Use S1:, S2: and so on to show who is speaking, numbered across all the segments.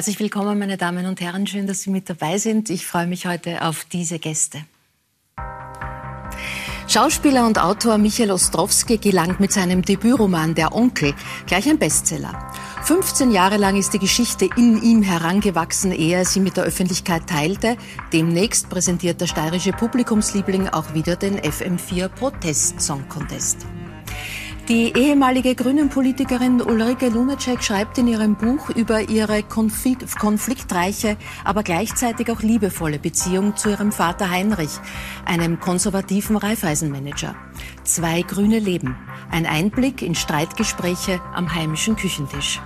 S1: Herzlich willkommen, meine Damen und Herren. Schön, dass Sie mit dabei sind. Ich freue mich heute auf diese Gäste. Schauspieler und Autor Michael Ostrowski gelangt mit seinem Debütroman Der Onkel gleich ein Bestseller. 15 Jahre lang ist die Geschichte in ihm herangewachsen, ehe er sie mit der Öffentlichkeit teilte. Demnächst präsentiert der steirische Publikumsliebling auch wieder den FM4 Protest Song Contest. Die ehemalige Grünen-Politikerin Ulrike Lunacek schreibt in ihrem Buch über ihre konfliktreiche, aber gleichzeitig auch liebevolle Beziehung zu ihrem Vater Heinrich, einem konservativen Reifeisenmanager. Zwei grüne Leben. Ein Einblick in Streitgespräche am heimischen Küchentisch.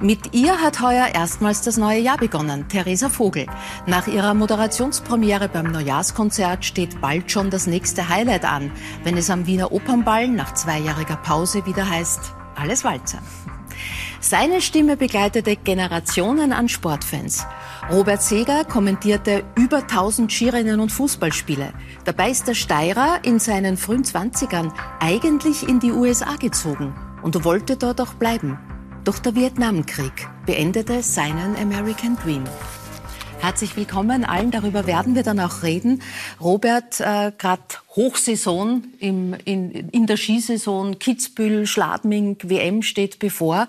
S1: Mit ihr hat heuer erstmals das neue Jahr begonnen, Theresa Vogel. Nach ihrer Moderationspremiere beim Neujahrskonzert steht bald schon das nächste Highlight an, wenn es am Wiener Opernball nach zweijähriger Pause wieder heißt, alles Walzer. Seine Stimme begleitete Generationen an Sportfans. Robert Seger kommentierte über 1000 Skirennen und Fußballspiele. Dabei ist der Steirer in seinen frühen Zwanzigern eigentlich in die USA gezogen und wollte dort auch bleiben. Doch der Vietnamkrieg beendete seinen American Dream. Herzlich willkommen allen. Darüber werden wir dann auch reden. Robert, äh, gerade Hochsaison im, in, in der Skisaison, Kitzbühel, Schladming, WM steht bevor.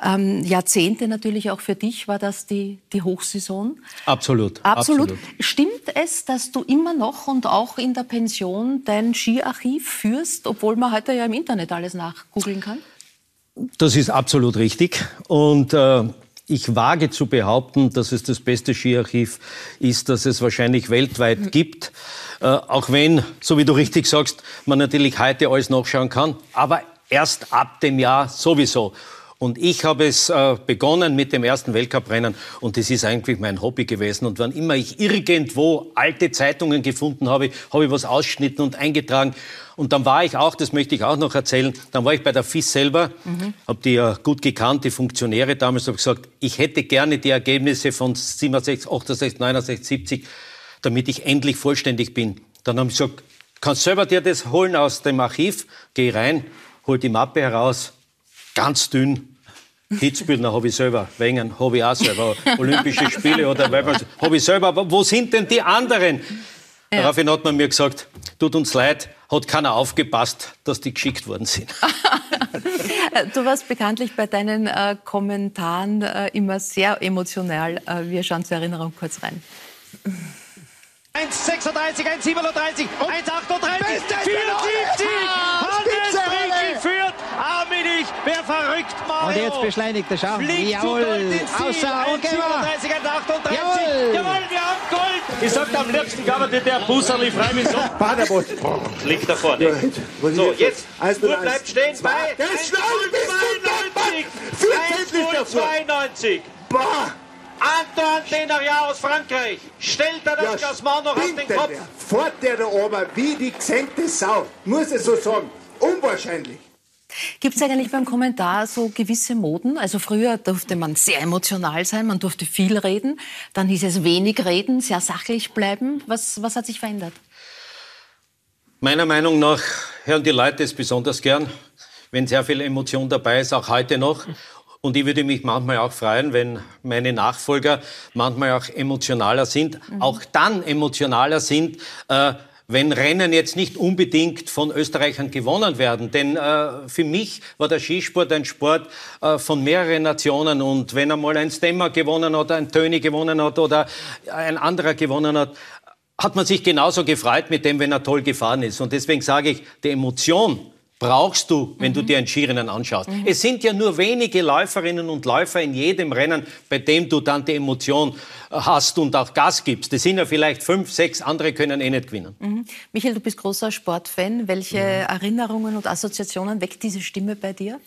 S1: Ähm, Jahrzehnte natürlich auch für dich war das die, die Hochsaison.
S2: Absolut,
S1: absolut. Absolut. Stimmt es, dass du immer noch und auch in der Pension dein Skiarchiv führst, obwohl man heute ja im Internet alles nachgoogeln kann?
S2: Das ist absolut richtig. Und äh, ich wage zu behaupten, dass es das beste Skiarchiv ist, das es wahrscheinlich weltweit mhm. gibt. Äh, auch wenn, so wie du richtig sagst, man natürlich heute alles nachschauen kann. Aber erst ab dem Jahr sowieso. Und ich habe es äh, begonnen mit dem ersten Weltcuprennen und das ist eigentlich mein Hobby gewesen. Und wann immer ich irgendwo alte Zeitungen gefunden habe, habe ich was ausschnitten und eingetragen. Und dann war ich auch, das möchte ich auch noch erzählen, dann war ich bei der FIS selber, mhm. habe die ja gut gekannt, die Funktionäre damals, habe gesagt, ich hätte gerne die Ergebnisse von 67, 68, 69, 70, damit ich endlich vollständig bin. Dann haben sie gesagt, kannst selber dir das holen aus dem Archiv, geh rein, hol die Mappe heraus, ganz dünn, Kitzbühel, habe ich selber, Wengen habe ich auch selber, Olympische Spiele oder habe ich selber, aber wo sind denn die anderen? Ja. Daraufhin hat man mir gesagt, tut uns leid, hat keiner aufgepasst, dass die geschickt worden sind.
S1: du warst bekanntlich bei deinen äh, Kommentaren äh, immer sehr emotional. Äh, wir schauen zur Erinnerung kurz rein.
S3: 1,36, 1,37, 1,38, 4,70. Hannes Brinkel führt. Arminich, wer verrückt, Mario.
S4: Und jetzt beschleunigt der Schaum.
S3: Fliegt
S4: Jawohl.
S3: Außer und 1,37, 1,38. Jawohl. Jawohl, wir haben Gold. Ich sag am liebsten arbeitet der Busserli frei mit so.
S4: Paderborn.
S3: Liegt da vorne. So, jetzt. Uhr bleibt stehen bei 1,92. Bah. Antoine Denariat aus Frankreich. Stellt er das ja, noch auf den Kopf? Der.
S4: Fort der da oben wie die gesenkte Sau. Muss es so sagen. Unwahrscheinlich.
S1: Gibt es eigentlich beim Kommentar so gewisse Moden? Also früher durfte man sehr emotional sein, man durfte viel reden. Dann hieß es wenig reden, sehr sachlich bleiben. Was, was hat sich verändert?
S2: Meiner Meinung nach hören die Leute es besonders gern, wenn sehr viel Emotion dabei ist, auch heute noch. Und ich würde mich manchmal auch freuen, wenn meine Nachfolger manchmal auch emotionaler sind, mhm. auch dann emotionaler sind, äh, wenn Rennen jetzt nicht unbedingt von Österreichern gewonnen werden. Denn äh, für mich war der Skisport ein Sport äh, von mehreren Nationen. Und wenn einmal ein Stemmer gewonnen hat, ein Töni gewonnen hat oder ein anderer gewonnen hat, hat man sich genauso gefreut mit dem, wenn er toll gefahren ist. Und deswegen sage ich, die Emotion, brauchst du, wenn mhm. du dir ein Skirennen anschaust. Mhm. Es sind ja nur wenige Läuferinnen und Läufer in jedem Rennen, bei dem du dann die Emotion hast und auch Gas gibst. Das sind ja vielleicht fünf, sechs, andere können eh nicht gewinnen.
S1: Mhm. Michael, du bist großer Sportfan. Welche mhm. Erinnerungen und Assoziationen weckt diese Stimme bei dir?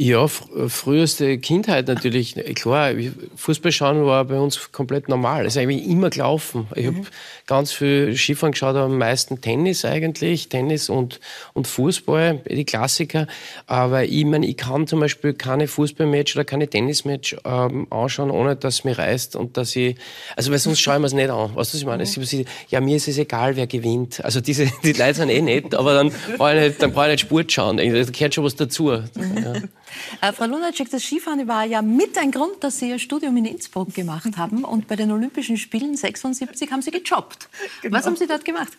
S5: Ja, früheste Kindheit natürlich. Klar, Fußball schauen war bei uns komplett normal. Es ist eigentlich immer gelaufen. Ich mhm. habe ganz viel Skifahren geschaut, aber am meisten Tennis eigentlich. Tennis und, und Fußball, die Klassiker. Aber ich meine, ich kann zum Beispiel keine Fußballmatch oder keine Tennismatch ähm, anschauen, ohne dass es mir reißt und dass ich, also weil sonst schaue ich mir es nicht an. Weißt du, was ich meine? Mhm. ja, mir ist es egal, wer gewinnt. Also diese, die Leute sind eh nett, aber dann brauche ich nicht, dann brauche ich nicht Sport schauen. Da gehört schon was dazu. Mhm. Ja.
S1: Äh, Frau Lunacek, das Skifahren war ja mit ein Grund, dass Sie Ihr Studium in Innsbruck gemacht haben und bei den Olympischen Spielen 76 haben Sie gejobbt. Genau. Was haben Sie dort gemacht?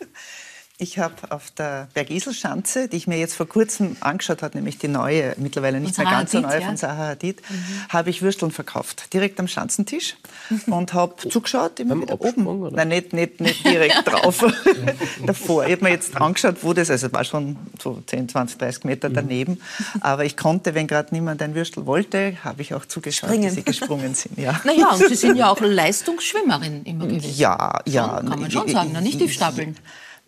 S6: Ich habe auf der Bergiselschanze, die ich mir jetzt vor kurzem angeschaut habe, nämlich die neue, mittlerweile nicht mehr ganz so neue ja. von Zaha Hadid, mhm. habe ich Würsteln verkauft, direkt am Schanzentisch mhm. und habe zugeschaut, immer wieder oben. Oder? Nein, nicht, nicht, nicht direkt drauf, davor. Ich habe mir jetzt angeschaut, wo das, also war schon so 10, 20, 30 Meter mhm. daneben, aber ich konnte, wenn gerade niemand ein Würstel wollte, habe ich auch zugeschaut, Springen. wie sie gesprungen sind. Ja.
S1: Naja, und Sie sind ja auch Leistungsschwimmerin immer gewesen.
S6: Ja, ja.
S1: Schon, kann man schon sagen, nicht Tiefstapeln.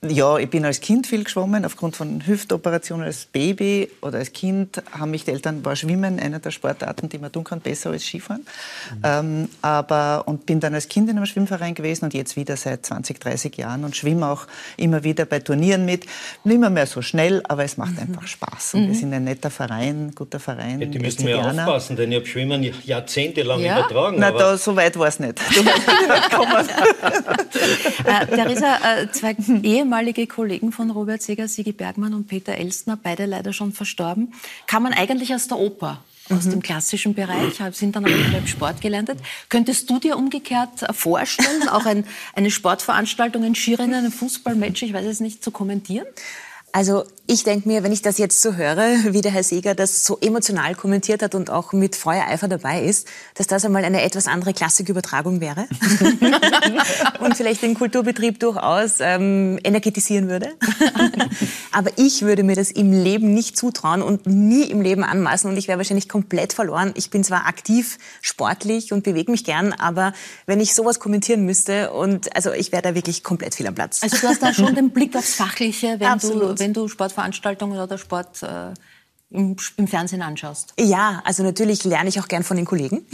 S6: Ja, ich bin als Kind viel geschwommen. Aufgrund von Hüftoperationen als Baby oder als Kind haben mich die Eltern, war Schwimmen einer der Sportarten, die man tun kann, besser als Skifahren. Mhm. Ähm, aber, und bin dann als Kind in einem Schwimmverein gewesen und jetzt wieder seit 20, 30 Jahren und schwimme auch immer wieder bei Turnieren mit. Nicht mehr, mehr so schnell, aber es macht mhm. einfach Spaß. Und mhm. wir sind ein netter Verein, guter Verein.
S2: Ja, die müssen wir aufpassen, denn ich habe Schwimmen jahrzehntelang ja? übertragen.
S6: Na, da, so weit war es nicht. Du nicht
S1: äh, Theresa, äh, zwei Ehemals ehemalige Kollegen von Robert Seger, Sigi Bergmann und Peter Elstner, beide leider schon verstorben, kam man eigentlich aus der Oper aus mhm. dem klassischen Bereich, sind dann aber beim Sport gelandet. Könntest du dir umgekehrt vorstellen, auch ein, eine Sportveranstaltung, ein Skirennen, ein Fußballmatch, ich weiß es nicht, zu kommentieren?
S7: Also ich denke mir, wenn ich das jetzt so höre, wie der Herr Seeger das so emotional kommentiert hat und auch mit Feuereifer dabei ist, dass das einmal eine etwas andere Klassikübertragung wäre und vielleicht den Kulturbetrieb durchaus ähm, energetisieren würde. Aber ich würde mir das im Leben nicht zutrauen und nie im Leben anmaßen und ich wäre wahrscheinlich komplett verloren. Ich bin zwar aktiv, sportlich und bewege mich gern, aber wenn ich sowas kommentieren müsste und also ich wäre da wirklich komplett viel am Platz.
S1: Also du hast da schon den Blick aufs Fachliche, wenn Absolut. du wenn du Sportveranstaltungen oder Sport äh, im, im, Fernsehen anschaust?
S7: Ja, also natürlich lerne ich auch gern von den Kollegen.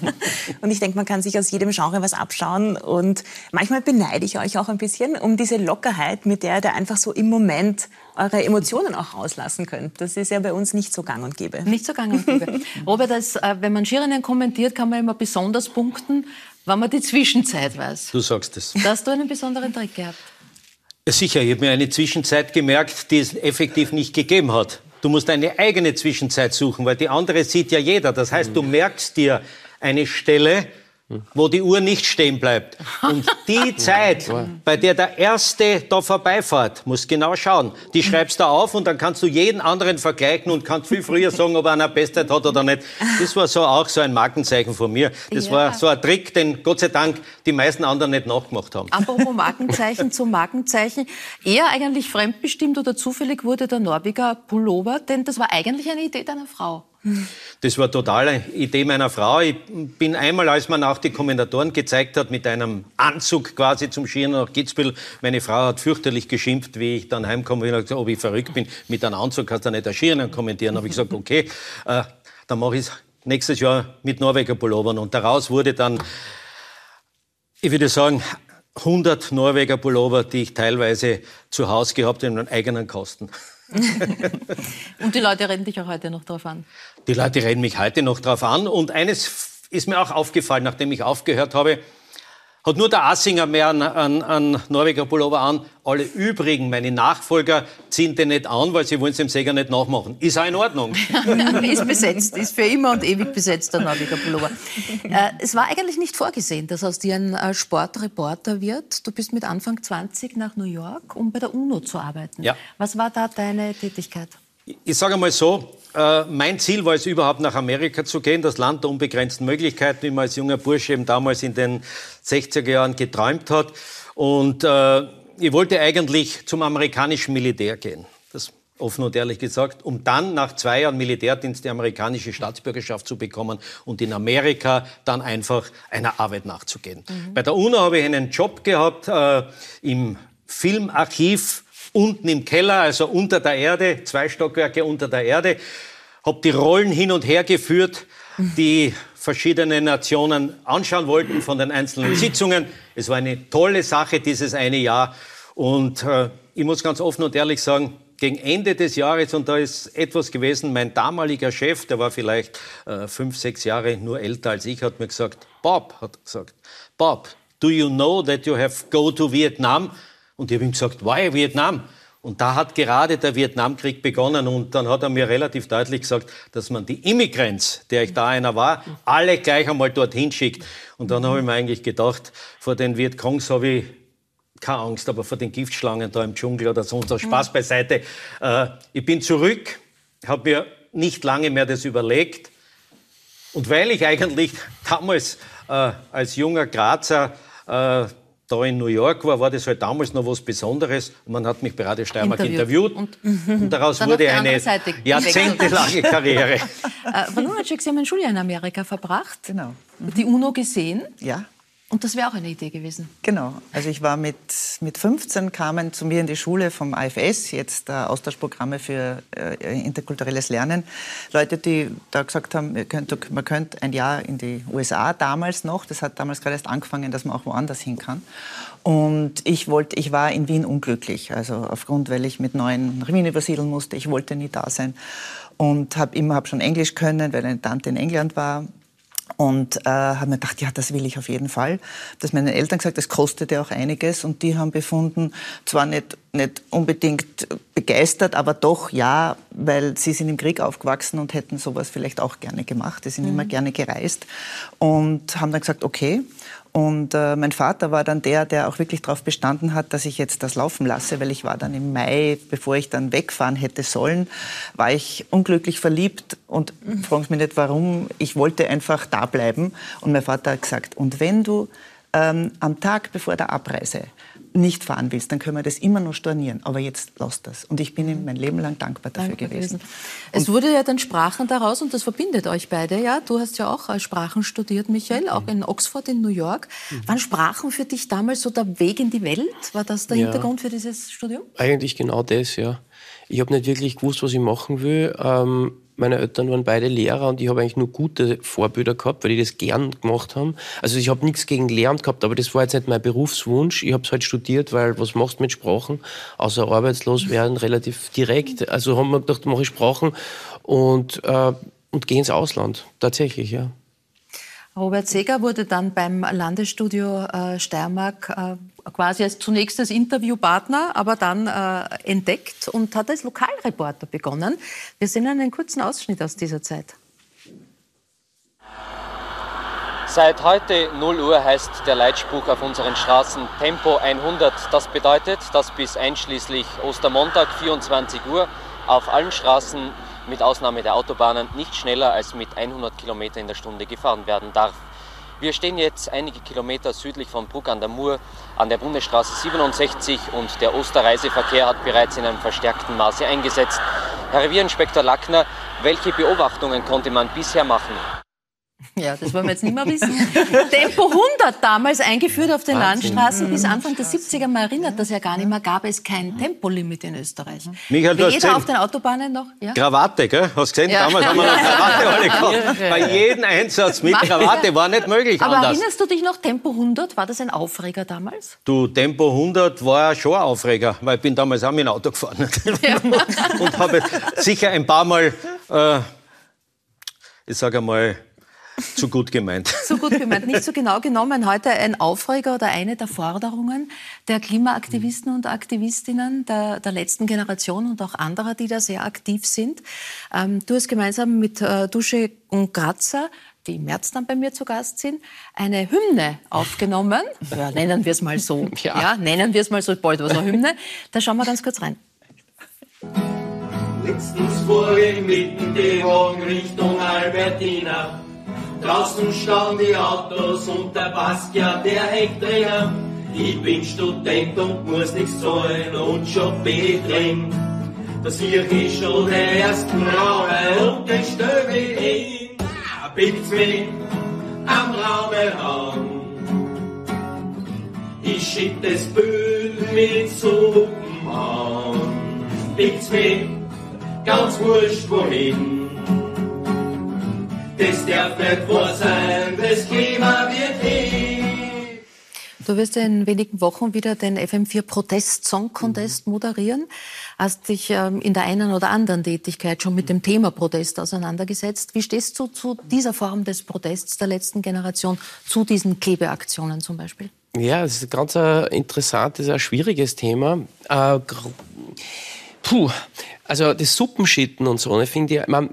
S7: und ich denke, man kann sich aus jedem Genre was abschauen. Und manchmal beneide ich euch auch ein bisschen um diese Lockerheit, mit der ihr einfach so im Moment eure Emotionen auch rauslassen könnt. Das ist ja bei uns nicht so gang und gäbe.
S1: Nicht so gang und gäbe. Robert, das, äh, wenn man Skirinnen kommentiert, kann man immer besonders punkten, wenn man die Zwischenzeit weiß.
S2: Du sagst es.
S1: Da hast du einen besonderen Trick gehabt.
S2: Sicher, ich habe mir eine Zwischenzeit gemerkt, die es effektiv nicht gegeben hat. Du musst eine eigene Zwischenzeit suchen, weil die andere sieht ja jeder. Das heißt, du merkst dir eine Stelle, wo die Uhr nicht stehen bleibt. Und die Zeit, bei der der Erste da vorbeifährt, musst genau schauen. Die schreibst du auf und dann kannst du jeden anderen vergleichen und kannst viel früher sagen, ob er eine Bestzeit hat oder nicht. Das war so auch so ein Markenzeichen von mir. Das ja. war so ein Trick, den Gott sei Dank die meisten anderen nicht nachgemacht haben.
S1: Apropos Markenzeichen zu Markenzeichen. Eher eigentlich fremdbestimmt oder zufällig wurde der Norweger Pullover, denn das war eigentlich eine Idee deiner Frau.
S2: Das war totale Idee meiner Frau. Ich bin einmal, als man auch die Kommentatoren gezeigt hat, mit einem Anzug quasi zum Skieren nach Kitzbühel. Meine Frau hat fürchterlich geschimpft, wie ich dann heimkomme und gesagt, ob ich verrückt bin. Mit einem Anzug kannst du nicht ein Skirennen kommentieren. habe ich gesagt, okay, äh, dann mache ich es nächstes Jahr mit Norweger Pullovern. Und daraus wurde dann, ich würde sagen, 100 Norweger Pullover, die ich teilweise zu Hause gehabt habe, in meinen eigenen Kosten.
S1: Und die Leute reden dich auch heute noch drauf an?
S2: Die Leute reden mich heute noch drauf an. Und eines ist mir auch aufgefallen, nachdem ich aufgehört habe, hat nur der Assinger mehr an, an, an Norweger Pullover an. Alle übrigen, meine Nachfolger, ziehen den nicht an, weil sie wollen es dem Säger nicht nachmachen. Ist auch in Ordnung.
S1: ist besetzt, ist für immer und ewig besetzt, der Norweger Pullover. Äh, es war eigentlich nicht vorgesehen, dass aus dir ein äh, Sportreporter wird. Du bist mit Anfang 20 nach New York, um bei der UNO zu arbeiten.
S2: Ja.
S1: Was war da deine Tätigkeit?
S2: Ich sage einmal so, äh, mein Ziel war es überhaupt nach Amerika zu gehen, das Land der unbegrenzten Möglichkeiten, wie man als junger Bursche eben damals in den 60er Jahren geträumt hat. Und äh, ich wollte eigentlich zum amerikanischen Militär gehen. Das offen und ehrlich gesagt, um dann nach zwei Jahren Militärdienst die amerikanische Staatsbürgerschaft zu bekommen und in Amerika dann einfach einer Arbeit nachzugehen. Mhm. Bei der UNO habe ich einen Job gehabt äh, im Filmarchiv unten im Keller, also unter der Erde, zwei Stockwerke unter der Erde, habe die Rollen hin und her geführt, die verschiedene Nationen anschauen wollten von den einzelnen Sitzungen. Es war eine tolle Sache dieses eine Jahr und äh, ich muss ganz offen und ehrlich sagen, gegen Ende des Jahres, und da ist etwas gewesen, mein damaliger Chef, der war vielleicht äh, fünf, sechs Jahre nur älter als ich, hat mir gesagt, Bob, hat gesagt, Bob, do you know that you have go to Vietnam? Und ich habe ihm gesagt, why Vietnam? Und da hat gerade der Vietnamkrieg begonnen und dann hat er mir relativ deutlich gesagt, dass man die Immigranz, der ich da einer war, alle gleich einmal dorthin schickt. Und dann habe ich mir eigentlich gedacht, vor den Vietcongs habe ich keine Angst, aber vor den Giftschlangen da im Dschungel oder sonst was. Spaß beiseite. Äh, ich bin zurück, habe mir nicht lange mehr das überlegt. Und weil ich eigentlich damals äh, als junger Grazer äh, da in New York war, war das halt damals noch was Besonderes. Man hat mich bei Radio Steiermark interviewt, interviewt und, und, daraus wurde eine jahrzehntelange Karriere.
S1: äh, Lunacek, Sie haben ein Schuljahr in Amerika verbracht,
S6: genau.
S1: Mhm. die UNO gesehen.
S6: Ja.
S1: Und das wäre auch eine Idee gewesen.
S6: Genau. Also ich war mit, mit 15, kamen zu mir in die Schule vom IFS, jetzt äh, Austauschprogramme für äh, interkulturelles Lernen. Leute, die da gesagt haben, man könnte ein Jahr in die USA damals noch. Das hat damals gerade erst angefangen, dass man auch woanders hin kann. Und ich wollte, ich war in Wien unglücklich. Also aufgrund, weil ich mit neuen Wien übersiedeln musste. Ich wollte nie da sein. Und habe immer hab schon Englisch können, weil eine Tante in England war und äh, habe mir gedacht, ja, das will ich auf jeden Fall. Das meinen Eltern gesagt, das kostete auch einiges und die haben befunden, zwar nicht, nicht unbedingt begeistert, aber doch ja, weil sie sind im Krieg aufgewachsen und hätten sowas vielleicht auch gerne gemacht. Die sind mhm. immer gerne gereist und haben dann gesagt, okay. Und äh, mein Vater war dann der, der auch wirklich darauf bestanden hat, dass ich jetzt das laufen lasse, weil ich war dann im Mai, bevor ich dann wegfahren hätte sollen, war ich unglücklich verliebt und mhm. Sie mich nicht warum, ich wollte einfach da bleiben. Und mein Vater hat gesagt, und wenn du ähm, am Tag bevor der Abreise nicht fahren willst, dann können wir das immer noch stornieren. Aber jetzt lass das. Und ich bin ihm mein Leben lang dankbar dafür dankbar gewesen. gewesen.
S1: Es wurde ja dann Sprachen daraus und das verbindet euch beide. Ja, du hast ja auch Sprachen studiert, Michael, auch in Oxford in New York. Mhm. Waren Sprachen für dich damals so der Weg in die Welt? War das der ja. Hintergrund für dieses Studium?
S5: Eigentlich genau das, ja. Ich habe nicht wirklich gewusst, was ich machen will. Ähm, meine Eltern waren beide Lehrer und ich habe eigentlich nur gute Vorbilder gehabt, weil die das gern gemacht haben. Also ich habe nichts gegen Lehramt gehabt, aber das war jetzt nicht mein Berufswunsch. Ich habe es halt studiert, weil was machst du mit Sprachen? Außer arbeitslos werden, relativ direkt. Also haben wir gedacht, mache ich Sprachen und, äh, und gehe ins Ausland. Tatsächlich, ja.
S1: Robert Seger wurde dann beim Landesstudio äh, Steiermark äh, quasi als zunächst als Interviewpartner, aber dann äh, entdeckt und hat als Lokalreporter begonnen. Wir sehen einen kurzen Ausschnitt aus dieser Zeit.
S8: Seit heute 0 Uhr heißt der Leitspruch auf unseren Straßen Tempo 100. Das bedeutet, dass bis einschließlich Ostermontag 24 Uhr auf allen Straßen mit Ausnahme der Autobahnen nicht schneller als mit 100 km in der Stunde gefahren werden darf. Wir stehen jetzt einige Kilometer südlich von Bruck an der Mur an der Bundesstraße 67 und der Osterreiseverkehr hat bereits in einem verstärkten Maße eingesetzt. Herr Revierinspektor Lackner, welche Beobachtungen konnte man bisher machen?
S1: Ja, das wollen wir jetzt nicht mehr wissen. Tempo 100 damals eingeführt auf den Wahnsinn. Landstraßen. Bis Anfang der 70er, man erinnert das ja gar nicht mehr, gab es kein Tempolimit in Österreich.
S2: Michael, du
S1: hast jeder auf den Autobahnen noch.
S2: Ja? Krawatte, gell? Hast du gesehen? Ja. Damals haben wir noch Krawatte alle gehabt. Bei jedem Einsatz mit Krawatte war nicht möglich
S1: Aber
S2: anders.
S1: erinnerst du dich noch, Tempo 100, war das ein Aufreger damals?
S2: Du, Tempo 100 war schon ein Aufreger, weil ich bin damals auch mit dem Auto gefahren. Ja. und habe sicher ein paar Mal, äh, ich sage einmal, zu gut gemeint.
S1: Zu gut gemeint, nicht so genau genommen. Heute ein Aufreger oder eine der Forderungen der Klimaaktivisten und Aktivistinnen der, der letzten Generation und auch anderer, die da sehr aktiv sind. Ähm, du hast gemeinsam mit äh, Dusche und Grazer die im März dann bei mir zu Gast sind, eine Hymne aufgenommen. Ja, nennen wir es mal so. Ja. ja nennen wir es mal so. Bald was eine Hymne. Da schauen wir ganz kurz rein.
S9: Letztens fuhr ich mitten die Wagen Richtung Albertina. Draußen standen die Autos und der Baskia, der hängt drinnen. Ich bin Student und muss nichts zahlen und schon bin ich drin. Da sehe ich schon den ersten Raum und den Stöbel hin. Biegt's mich am Raume an. Ich schick das Bild mit Suppen an. Biegt's mich ganz wurscht wohin nicht wahr sein, das Klima wird.
S1: Du wirst in wenigen Wochen wieder den FM4 Protest Song Contest mhm. moderieren. Hast dich ähm, in der einen oder anderen Tätigkeit schon mit dem Thema Protest auseinandergesetzt. Wie stehst du zu dieser Form des Protests der letzten Generation, zu diesen Klebeaktionen zum Beispiel?
S5: Ja, es ist ein ganz interessantes, ein schwieriges Thema. Äh, Puh, also das Suppenschitten und so, ne, finde ich, man,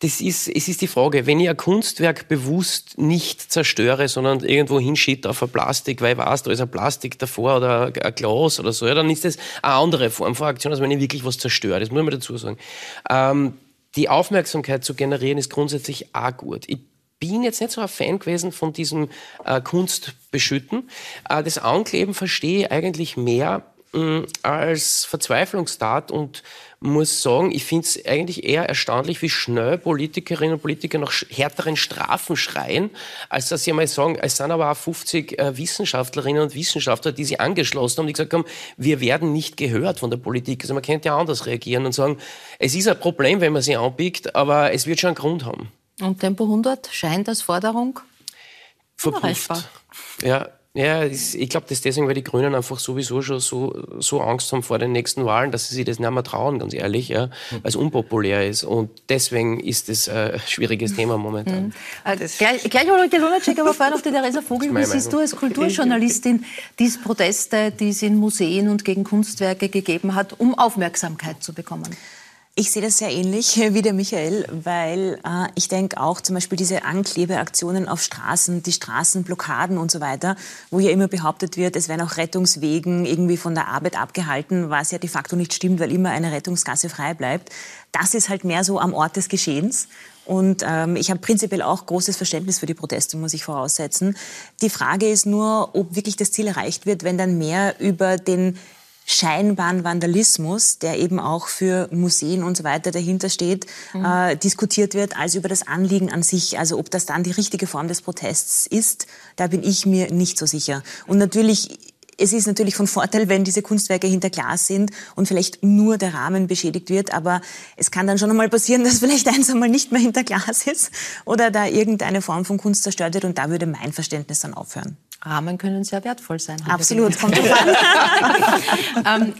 S5: das ist, es ist die Frage, wenn ich ein Kunstwerk bewusst nicht zerstöre, sondern irgendwo hinschitte auf ein Plastik, weil ich weiß, da ist ein Plastik davor oder ein Glas oder so, ja, dann ist das eine andere Form von Aktion, als wenn ich wirklich was zerstöre. Das muss man dazu sagen. Ähm, die Aufmerksamkeit zu generieren ist grundsätzlich auch gut. Ich bin jetzt nicht so ein Fan gewesen von diesem äh, Kunstbeschütten. Äh, das Ankleben verstehe ich eigentlich mehr als Verzweiflungstat und muss sagen, ich finde es eigentlich eher erstaunlich, wie schnell Politikerinnen und Politiker nach härteren Strafen schreien, als dass sie einmal sagen, es sind aber auch 50 äh, Wissenschaftlerinnen und Wissenschaftler, die sich angeschlossen haben, die gesagt haben, wir werden nicht gehört von der Politik. Also man könnte ja anders reagieren und sagen, es ist ein Problem, wenn man sie anbiegt, aber es wird schon einen Grund haben.
S1: Und Tempo 100 scheint als Forderung
S5: verpufft. Ja, ja, ich glaube, das ist deswegen, weil die Grünen einfach sowieso schon so, so Angst haben vor den nächsten Wahlen, dass sie sich das nicht mehr trauen, ganz ehrlich, ja, weil es unpopulär ist. Und deswegen ist das ein schwieriges Thema momentan. Mhm.
S1: Äh, gleich, gleich Ulrike Lunacek, aber vorhin auf die Theresa Vogel. Wie siehst du als Kulturjournalistin diese Proteste, die es in Museen und gegen Kunstwerke gegeben hat, um Aufmerksamkeit zu bekommen?
S7: Ich sehe das sehr ähnlich wie der Michael, weil äh, ich denke auch zum Beispiel diese Anklebeaktionen auf Straßen, die Straßenblockaden und so weiter, wo ja immer behauptet wird, es werden auch Rettungswegen irgendwie von der Arbeit abgehalten, was ja de facto nicht stimmt, weil immer eine Rettungsgasse frei bleibt. Das ist halt mehr so am Ort des Geschehens. Und ähm, ich habe prinzipiell auch großes Verständnis für die Proteste, muss ich voraussetzen. Die Frage ist nur, ob wirklich das Ziel erreicht wird, wenn dann mehr über den scheinbaren Vandalismus, der eben auch für Museen und so weiter dahinter steht, mhm. äh, diskutiert wird, als über das Anliegen an sich. Also ob das dann die richtige Form des Protests ist, da bin ich mir nicht so sicher. Und natürlich es ist natürlich von Vorteil, wenn diese Kunstwerke hinter Glas sind und vielleicht nur der Rahmen beschädigt wird, aber es kann dann schon einmal passieren, dass vielleicht eins einmal nicht mehr hinter Glas ist oder da irgendeine Form von Kunst zerstört wird und da würde mein Verständnis dann aufhören.
S1: Rahmen können sehr wertvoll sein.
S7: Absolut, kommt
S1: ähm,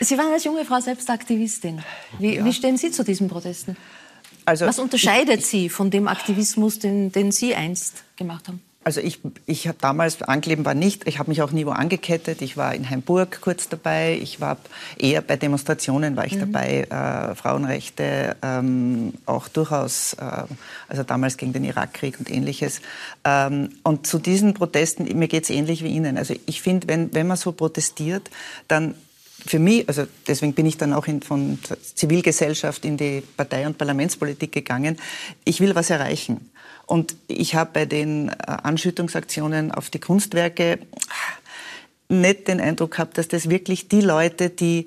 S1: Sie waren als junge Frau selbst Aktivistin. Wie, ja. wie stehen Sie zu diesen Protesten? Also, Was unterscheidet ich, Sie von dem Aktivismus, den, den Sie einst gemacht haben?
S6: Also ich, ich habe damals, Ankleben war nicht, ich habe mich auch nie wo angekettet. Ich war in Heimburg kurz dabei. Ich war eher bei Demonstrationen war ich mhm. dabei, äh, Frauenrechte, ähm, auch durchaus, äh, also damals gegen den Irakkrieg und ähnliches. Ähm, und zu diesen Protesten, mir geht es ähnlich wie Ihnen. Also ich finde, wenn, wenn man so protestiert, dann für mich, also deswegen bin ich dann auch in, von Zivilgesellschaft in die Partei- und Parlamentspolitik gegangen, ich will was erreichen. Und ich habe bei den äh, Anschüttungsaktionen auf die Kunstwerke nicht den Eindruck gehabt, dass das wirklich die Leute, die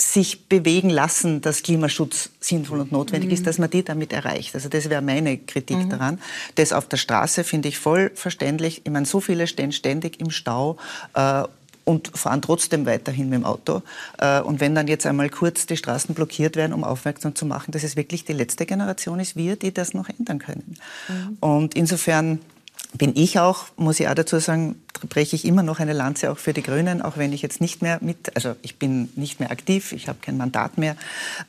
S6: sich bewegen lassen, dass Klimaschutz sinnvoll und notwendig mhm. ist, dass man die damit erreicht. Also das wäre meine Kritik mhm. daran. Das auf der Straße finde ich voll verständlich. Ich meine, so viele stehen ständig im Stau äh, und fahren trotzdem weiterhin mit dem Auto. Äh, und wenn dann jetzt einmal kurz die Straßen blockiert werden, um aufmerksam zu machen, dass es wirklich die letzte Generation ist, wir, die das noch ändern können. Mhm. Und insofern bin ich auch, muss ich auch dazu sagen, breche ich immer noch eine Lanze auch für die Grünen, auch wenn ich jetzt nicht mehr mit, also ich bin nicht mehr aktiv, ich habe kein Mandat mehr,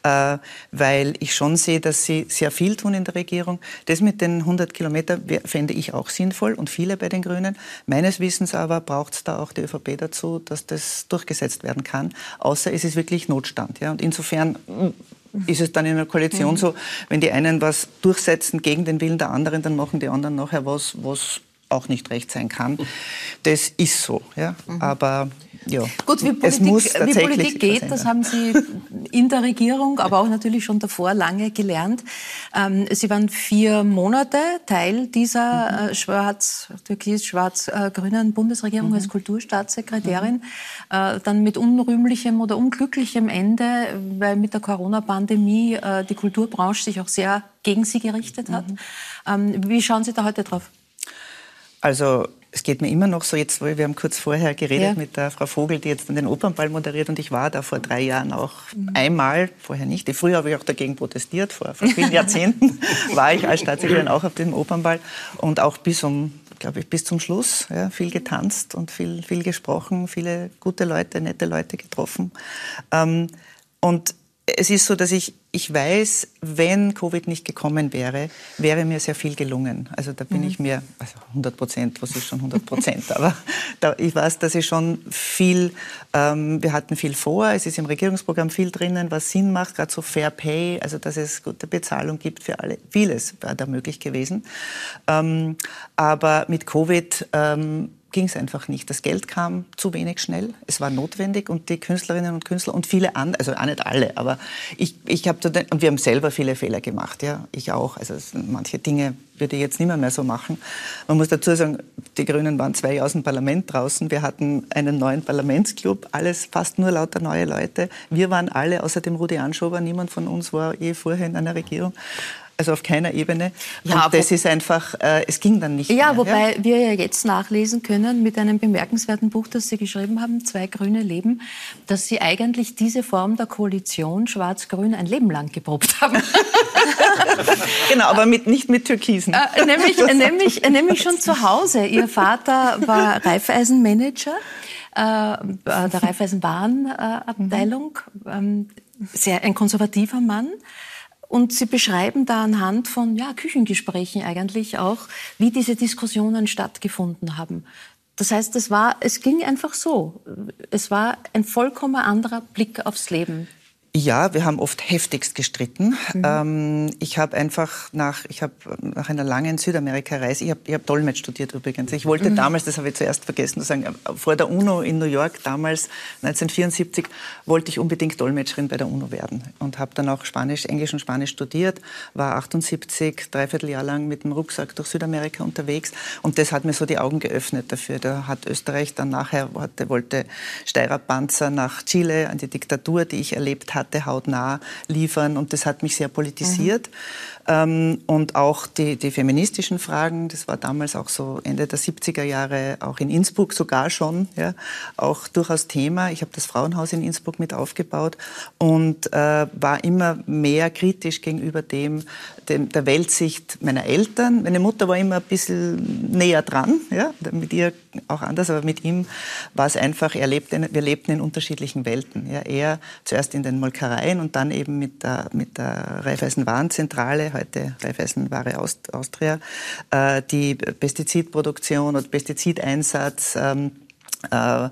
S6: äh, weil ich schon sehe, dass sie sehr viel tun in der Regierung. Das mit den 100 Kilometern fände ich auch sinnvoll und viele bei den Grünen. Meines Wissens aber braucht es da auch die ÖVP dazu, dass das durchgesetzt werden kann, außer es ist wirklich Notstand. Ja? Und insofern ist es dann in einer Koalition mhm. so, wenn die einen was durchsetzen gegen den Willen der anderen, dann machen die anderen nachher was, was auch nicht recht sein kann. Das ist so. Ja? Mhm. Aber ja,
S1: Gut, wie Politik, wie Politik geht, das haben Sie in der Regierung, aber auch natürlich schon davor lange gelernt. Ähm, Sie waren vier Monate Teil dieser mhm. äh, schwarz, türkis-schwarz-grünen Bundesregierung mhm. als Kulturstaatssekretärin. Mhm. Dann mit unrühmlichem oder unglücklichem Ende, weil mit der Corona-Pandemie äh, die Kulturbranche sich auch sehr gegen Sie gerichtet hat. Mhm. Ähm, wie schauen Sie da heute drauf?
S6: Also es geht mir immer noch so, jetzt, wir haben kurz vorher geredet ja. mit der Frau Vogel, die jetzt den Opernball moderiert und ich war da vor drei Jahren auch mhm. einmal, vorher nicht. Früher habe ich auch dagegen protestiert, vor, vor vielen Jahrzehnten war ich als Staatssekretärin auch auf dem Opernball und auch bis um glaube ich, bis zum Schluss. Ja, viel getanzt und viel, viel gesprochen, viele gute Leute, nette Leute getroffen. Ähm, und es ist so, dass ich ich weiß, wenn Covid nicht gekommen wäre, wäre mir sehr viel gelungen. Also da bin mhm. ich mir, also 100 Prozent, was ist schon 100 Prozent, aber da, ich weiß, dass ich schon viel, ähm, wir hatten viel vor, es ist im Regierungsprogramm viel drinnen, was Sinn macht, gerade so Fair Pay, also dass es gute Bezahlung gibt für alle. Vieles wäre da möglich gewesen. Ähm, aber mit Covid ähm, ging es einfach nicht. Das Geld kam zu wenig schnell. Es war notwendig und die Künstlerinnen und Künstler und viele andere, also auch nicht alle, aber ich, ich habe und wir haben selber viele Fehler gemacht, ja, ich auch. Also manche Dinge würde ich jetzt nicht mehr, mehr so machen. Man muss dazu sagen, die Grünen waren zwei Jahre aus dem Parlament draußen. Wir hatten einen neuen Parlamentsclub, alles fast nur lauter neue Leute. Wir waren alle, außer dem Rudi Anschober, niemand von uns war je vorher in einer Regierung also auf keiner Ebene. Ja, und das ist einfach, äh, es ging dann nicht
S1: ja,
S6: mehr.
S1: Wobei ja, wir ja jetzt nachlesen können mit einem bemerkenswerten Buch, das Sie geschrieben haben, Zwei grüne Leben, dass Sie eigentlich diese Form der Koalition Schwarz-Grün ein Leben lang geprobt haben.
S6: genau, aber mit, nicht mit Türkisen.
S1: Äh, nämlich, nämlich, nämlich schon zu Hause. Ihr Vater war Reifeisenmanager äh, der Raiffeisenwarenabteilung, ähm, sehr ein konservativer Mann. Und Sie beschreiben da anhand von ja, Küchengesprächen eigentlich auch, wie diese Diskussionen stattgefunden haben. Das heißt, es, war, es ging einfach so. Es war ein vollkommen anderer Blick aufs Leben.
S6: Ja, wir haben oft heftigst gestritten. Mhm. Ähm, ich habe einfach nach, ich habe nach einer langen Südamerika-Reise, ich habe ich hab Dolmetsch studiert übrigens. Ich wollte mhm. damals, das habe ich zuerst vergessen zu sagen, vor der UNO in New York damals 1974 wollte ich unbedingt Dolmetscherin bei der UNO werden und habe dann auch Spanisch, Englisch und Spanisch studiert. War 78 dreiviertel Jahr lang mit dem Rucksack durch Südamerika unterwegs und das hat mir so die Augen geöffnet dafür. Da hat Österreich dann nachher wollte, wollte Steirer Panzer nach Chile an die Diktatur, die ich erlebt habe hatte, hautnah liefern. Und das hat mich sehr politisiert. Mhm. Und auch die, die feministischen Fragen, das war damals auch so Ende der 70er Jahre, auch in Innsbruck sogar schon, ja, auch durchaus Thema. Ich habe das Frauenhaus in Innsbruck mit aufgebaut und äh, war immer mehr kritisch gegenüber dem, der Weltsicht meiner Eltern. Meine Mutter war immer ein bisschen näher dran, ja, mit ihr auch anders, aber mit ihm war es einfach, er lebte, wir lebten in unterschiedlichen Welten. Ja. Er zuerst in den Molkereien und dann eben mit der, mit der Raiffeisen-Warenzentrale, heute Raiffeisen-Ware Austria, äh, die Pestizidproduktion und Pestizideinsatz, ähm, äh,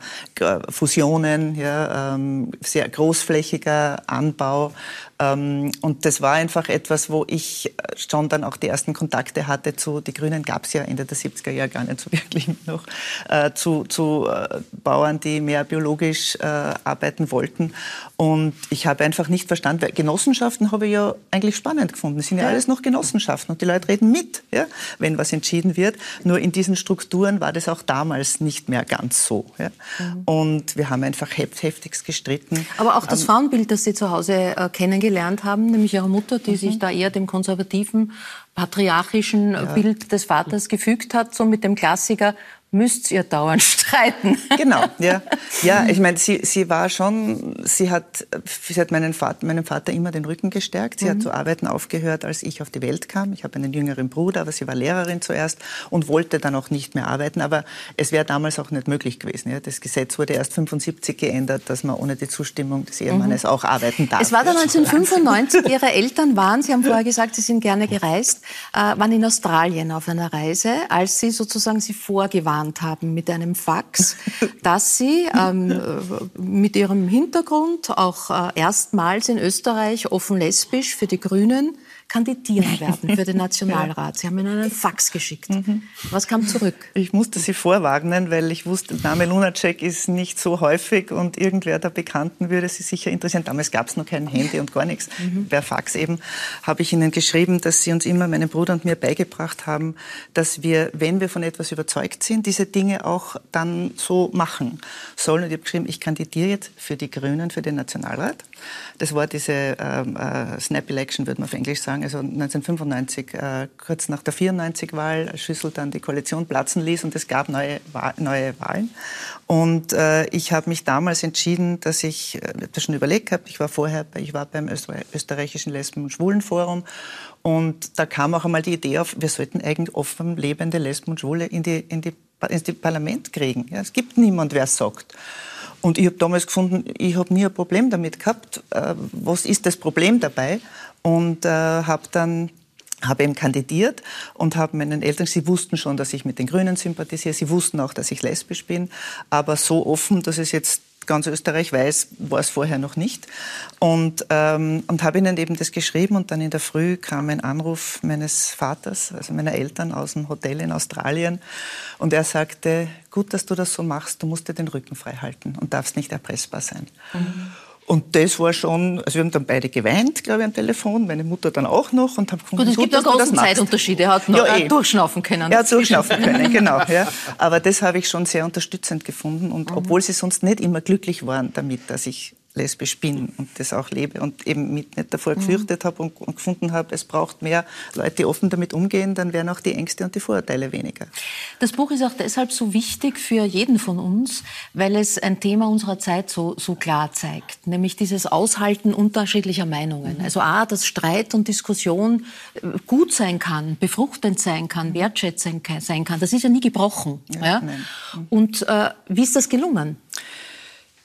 S6: Fusionen, ja, ähm, sehr großflächiger Anbau und das war einfach etwas, wo ich schon dann auch die ersten Kontakte hatte zu, die Grünen gab es ja Ende der 70er Jahre gar nicht so wirklich noch, äh, zu, zu äh, Bauern, die mehr biologisch äh, arbeiten wollten. Und ich habe einfach nicht verstanden, weil Genossenschaften habe ich ja eigentlich spannend gefunden. Das sind ja, ja, alles noch Genossenschaften und die Leute reden mit, ja, wenn was entschieden wird. Nur in diesen Strukturen war das auch damals nicht mehr ganz so. Ja. Mhm. Und wir haben einfach heftigst gestritten.
S1: Aber auch das ähm, Frauenbild, das Sie zu Hause äh, kennengelernt gelernt haben, nämlich ihre Mutter, die mhm. sich da eher dem konservativen, patriarchischen ja. Bild des Vaters gefügt hat, so mit dem Klassiker, müsst ihr dauernd streiten.
S6: Genau, ja. Ja, ich meine, sie, sie war schon, sie hat, sie hat meinen Vater, meinem Vater immer den Rücken gestärkt. Sie mhm. hat zu arbeiten aufgehört, als ich auf die Welt kam. Ich habe einen jüngeren Bruder, aber sie war Lehrerin zuerst und wollte dann auch nicht mehr arbeiten. Aber es wäre damals auch nicht möglich gewesen. Ja. Das Gesetz wurde erst 75 geändert, dass man ohne die Zustimmung des Ehemannes mhm. auch arbeiten darf.
S1: Es war dann 1995, Ihre Eltern waren, Sie haben vorher gesagt, Sie sind gerne gereist, äh, waren in Australien auf einer Reise, als Sie sozusagen Sie vorgewarnt gewarnt haben mit einem Fax, dass sie ähm, mit ihrem Hintergrund auch äh, erstmals in Österreich offen lesbisch für die Grünen kandidieren werden für den Nationalrat. Sie haben ihnen einen Fax geschickt. Mhm. Was kam zurück?
S6: Ich musste sie vorwarnen, weil ich wusste, der Name Lunacek ist nicht so häufig und irgendwer der Bekannten würde sie sicher interessieren. Damals gab es noch kein Handy und gar nichts. Mhm. Per Fax eben habe ich ihnen geschrieben, dass sie uns immer, meinem Bruder und mir beigebracht haben, dass wir, wenn wir von etwas überzeugt sind, diese Dinge auch dann so machen sollen. Und ich habe geschrieben, ich kandidiere jetzt für die Grünen für den Nationalrat. Das war diese ähm, äh, Snap Election, würde man auf Englisch sagen, also 1995, äh, kurz nach der 94-Wahl, Schüssel dann die Koalition platzen ließ und es gab neue, neue Wahlen. Und äh, ich habe mich damals entschieden, dass ich, äh, das schon überlegt habe, ich war vorher, ich war beim österreichischen Lesben- und Schwulenforum und da kam auch einmal die Idee auf, wir sollten eigentlich offen lebende Lesben und Schwule in die, in die, ins Parlament kriegen. Ja, es gibt niemand, wer sagt. Und ich habe damals gefunden, ich habe nie ein Problem damit gehabt. Äh, was ist das Problem dabei? Und äh, habe dann habe eben kandidiert und habe meinen Eltern, sie wussten schon, dass ich mit den Grünen sympathisiere, sie wussten auch, dass ich lesbisch bin, aber so offen, dass es jetzt ganz Österreich weiß, war es vorher noch nicht. Und, ähm, und habe ihnen eben das geschrieben und dann in der Früh kam ein Anruf meines Vaters, also meiner Eltern aus dem Hotel in Australien. Und er sagte, gut, dass du das so machst, du musst dir den Rücken frei halten und darfst nicht erpressbar sein. Mhm. Und das war schon, also wir haben dann beide geweint, glaube ich, am Telefon, meine Mutter dann auch noch und haben
S1: gefunden, Gut, es gibt ja große Zeitunterschiede, er hat noch ja, eh. durchschnaufen können.
S6: Er hat durchschnaufen können, genau. Ja. Aber das habe ich schon sehr unterstützend gefunden und mhm. obwohl sie sonst nicht immer glücklich waren damit, dass ich lesbisch bin und das auch lebe und eben mit nicht davor mhm. gefürchtet habe und, und, gefunden habe, es braucht mehr Leute, die offen damit umgehen, dann wären auch die Ängste und die Vorurteile weniger.
S1: Das Buch ist auch deshalb so wichtig für jeden von uns, weil es ein Thema unserer Zeit so, so klar zeigt, nämlich dieses Aushalten unterschiedlicher Meinungen. Mhm. Also A, dass Streit und Diskussion äh, gut sein kann, befruchtend sein kann, wertschätzend sein kann. Das ist ja nie gebrochen. Ja, ja? Mhm. Und äh, wie ist das gelungen?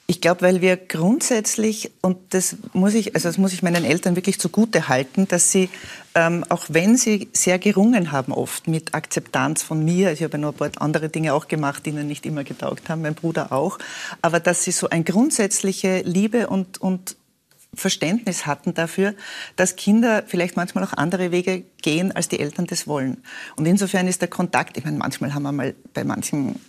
S6: Ich glaube, weil wir grundsätzlich, und das muss ich, also das muss ich meinen Eltern wirklich zugute halten, dass sie, ähm, auch wenn sie sehr gerungen haben oft mit Akzeptanz von mir, ich habe ja noch ein paar andere Dinge auch gemacht, die ihnen nicht immer getaugt haben, mein Bruder auch, aber dass sie so ein grundsätzliche Liebe und, und Verständnis hatten dafür, dass Kinder vielleicht manchmal auch andere Wege gehen, als die Eltern das wollen. Und insofern ist der Kontakt, ich meine, manchmal haben wir mal bei manchen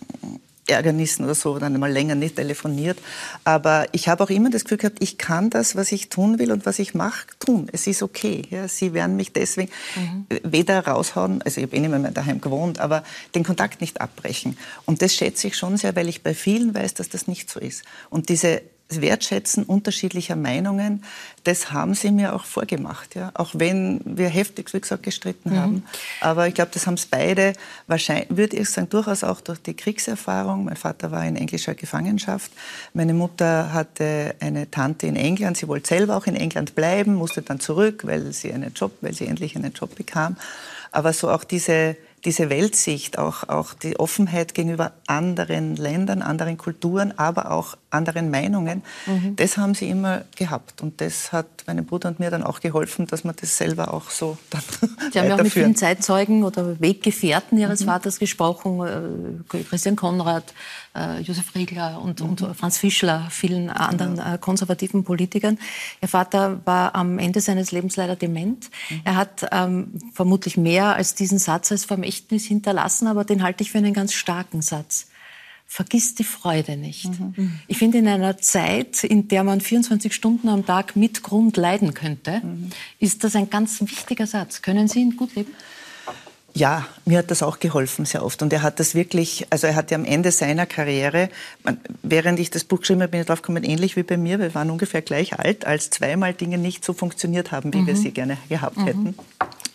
S6: Ärgernissen oder so dann mal länger nicht telefoniert. Aber ich habe auch immer das Gefühl gehabt, ich kann das, was ich tun will und was ich mache, tun. Es ist okay. Ja, sie werden mich deswegen mhm. weder raushauen, also ich habe eh nicht mehr daheim gewohnt, aber den Kontakt nicht abbrechen. Und das schätze ich schon sehr, weil ich bei vielen weiß, dass das nicht so ist. Und diese Wertschätzen unterschiedlicher Meinungen, das haben sie mir auch vorgemacht. Ja? Auch wenn wir heftig, wie gesagt, gestritten mhm. haben. Aber ich glaube, das haben es beide, wahrscheinlich, würde ich sagen, durchaus auch durch die Kriegserfahrung. Mein Vater war in englischer Gefangenschaft. Meine Mutter hatte eine Tante in England. Sie wollte selber auch in England bleiben, musste dann zurück, weil sie einen Job, weil sie endlich einen Job bekam. Aber so auch diese diese Weltsicht, auch, auch die Offenheit gegenüber anderen Ländern, anderen Kulturen, aber auch anderen Meinungen, mhm. das haben sie immer gehabt. Und das hat meinem Bruder und mir dann auch geholfen, dass man das selber auch so dann
S1: Sie haben ja auch mit vielen Zeitzeugen oder Weggefährten Ihres mhm. Vaters gesprochen, äh, Christian Konrad, äh, Josef Riegler und, mhm. und, Franz Fischler, vielen anderen äh, konservativen Politikern. Ihr Vater war am Ende seines Lebens leider dement. Mhm. Er hat ähm, vermutlich mehr als diesen Satz als Vermächtnis hinterlassen, aber den halte ich für einen ganz starken Satz vergiss die Freude nicht. Mhm. Ich finde, in einer Zeit, in der man 24 Stunden am Tag mit Grund leiden könnte, mhm. ist das ein ganz wichtiger Satz. Können Sie ihn gut leben?
S6: Ja, mir hat das auch geholfen sehr oft. Und er hat das wirklich, also er hatte am Ende seiner Karriere, während ich das Buch geschrieben habe, bin ich drauf gekommen, ähnlich wie bei mir, wir waren ungefähr gleich alt, als zweimal Dinge nicht so funktioniert haben, wie mhm. wir sie gerne gehabt mhm. hätten.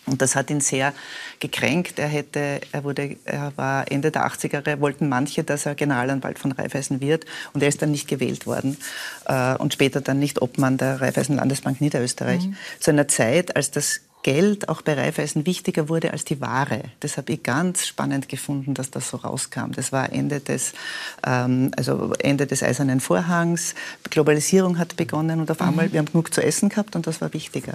S6: Und das hat ihn sehr gekränkt. Er, hätte, er, wurde, er war Ende der 80er, wollten manche, dass er Generalanwalt von Raiffeisen wird. Und er ist dann nicht gewählt worden. Äh, und später dann nicht Obmann der Raiffeisen Landesbank Niederösterreich. Mhm. Zu einer Zeit, als das Geld auch bei Raiffeisen wichtiger wurde als die Ware. Das habe ich ganz spannend gefunden, dass das so rauskam. Das war Ende des, ähm, also Ende des Eisernen Vorhangs. Globalisierung hat begonnen und auf mhm. einmal, wir haben genug zu essen gehabt und das war wichtiger.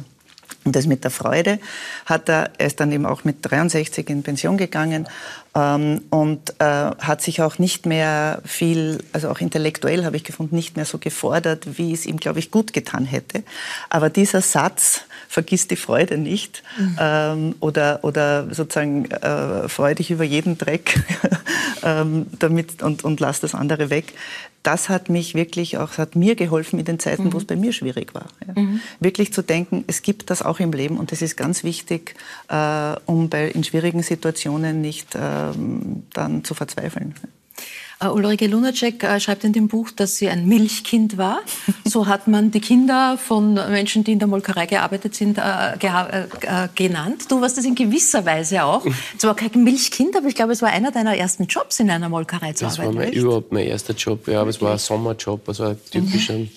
S6: Und das mit der Freude hat er, er ist dann eben auch mit 63 in Pension gegangen ähm, und äh, hat sich auch nicht mehr viel, also auch intellektuell habe ich gefunden, nicht mehr so gefordert, wie es ihm, glaube ich, gut getan hätte. Aber dieser Satz, vergiss die Freude nicht mhm. ähm, oder, oder sozusagen äh, freu dich über jeden Dreck ähm, damit und, und lass das andere weg, das hat mich wirklich auch, hat mir geholfen in den Zeiten, mhm. wo es bei mir schwierig war. Ja. Mhm. Wirklich zu denken, es gibt das auch im Leben und das ist ganz wichtig, äh, um bei, in schwierigen Situationen nicht ähm, dann zu verzweifeln.
S1: Uh, Ulrike Lunacek uh, schreibt in dem Buch, dass sie ein Milchkind war. So hat man die Kinder von Menschen, die in der Molkerei gearbeitet sind, uh, genannt. Du warst das in gewisser Weise auch. Zwar kein Milchkind, aber ich glaube, es war einer deiner ersten Jobs in einer Molkerei zu
S5: das
S1: arbeiten.
S5: Das war mein, überhaupt mein erster Job, ja, aber es war ein Sommerjob, also ein typischer. Mhm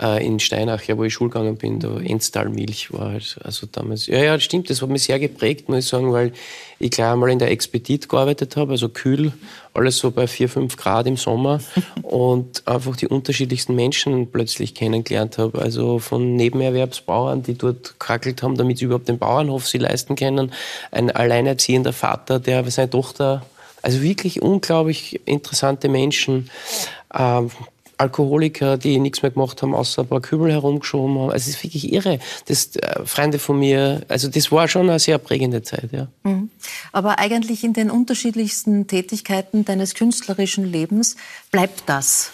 S5: äh, in Steinach, ja, wo ich Schul gegangen bin, da Enstalmilch war halt, also damals. Ja, ja, stimmt, das hat mich sehr geprägt, muss ich sagen, weil ich gleich einmal in der Expedit gearbeitet habe, also kühl, alles so bei 4, 5 Grad im Sommer und einfach die unterschiedlichsten Menschen plötzlich kennengelernt habe. Also von Nebenerwerbsbauern, die dort kackelt haben, damit sie überhaupt den Bauernhof sie leisten können. Ein alleinerziehender Vater, der seine Tochter, also wirklich unglaublich interessante Menschen. Ähm, Alkoholiker, die nichts mehr gemacht haben, außer ein paar Kübel herumgeschoben haben. Also es ist wirklich irre. Das äh, Freunde von mir, also das war schon eine sehr prägende Zeit, ja. Mhm.
S1: Aber eigentlich in den unterschiedlichsten Tätigkeiten deines künstlerischen Lebens bleibt das.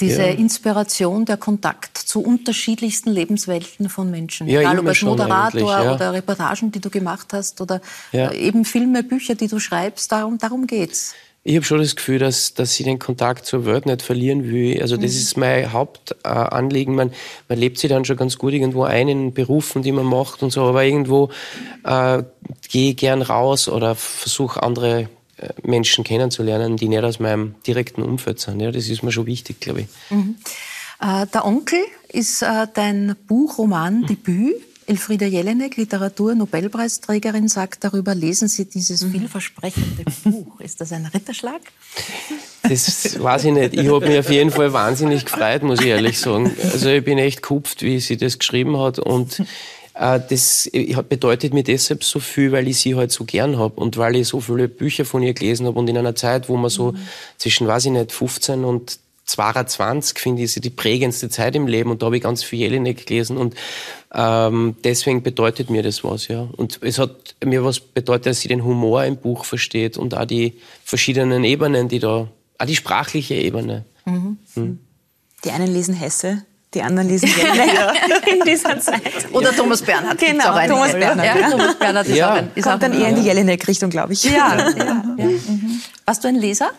S1: Diese ja. Inspiration, der Kontakt zu unterschiedlichsten Lebenswelten von Menschen.
S5: Ja,
S1: Egal ob als Moderator
S5: ja.
S1: oder Reportagen, die du gemacht hast oder ja. Äh, eben Filme, Bücher, die du schreibst, darum, darum geht's.
S5: Ich habe schon das Gefühl, dass, dass ich den Kontakt zur Welt nicht verlieren will. Also das mhm. ist mein Hauptanliegen. man, man lebt sich dann schon ganz gut irgendwo ein in Berufen, die man macht und so, aber irgendwo äh, gehe ich gern raus oder versuche andere äh, Menschen kennenzulernen, die nicht aus meinem direkten Umfeld sind. Ja, das ist mir schon wichtig, glaube ich. Mhm.
S1: Äh, der Onkel ist äh, dein Buchroman-Debüt. Elfriede Jelinek, Literatur-Nobelpreisträgerin, sagt darüber, lesen Sie dieses mhm. vielversprechende Buch. Ist das ein Ritterschlag?
S5: Das weiß ich nicht. Ich habe mich auf jeden Fall wahnsinnig gefreut, muss ich ehrlich sagen. Also ich bin echt kupft, wie sie das geschrieben hat und äh, das bedeutet mir deshalb so viel, weil ich sie halt so gern habe und weil ich so viele Bücher von ihr gelesen habe und in einer Zeit, wo man so mhm. zwischen, weiß ich nicht, 15 und 22 finde ich sie die prägendste Zeit im Leben und da habe ich ganz viel Jelinek gelesen und ähm, deswegen bedeutet mir das was, ja. Und es hat mir was bedeutet, dass sie den Humor im Buch versteht und auch die verschiedenen Ebenen, die da, auch die sprachliche Ebene. Mhm.
S7: Hm. Die einen lesen Hesse, die anderen lesen Jelinek in dieser Zeit.
S1: Oder Thomas Bernhard.
S7: Genau, Thomas Bernhard. Ja, Thomas Bernhard ist ja. auch ein, ist Kommt dann eher in die Jelinek-Richtung, glaube ich.
S1: Ja, ja, ja. Mhm. Warst du ein Leser?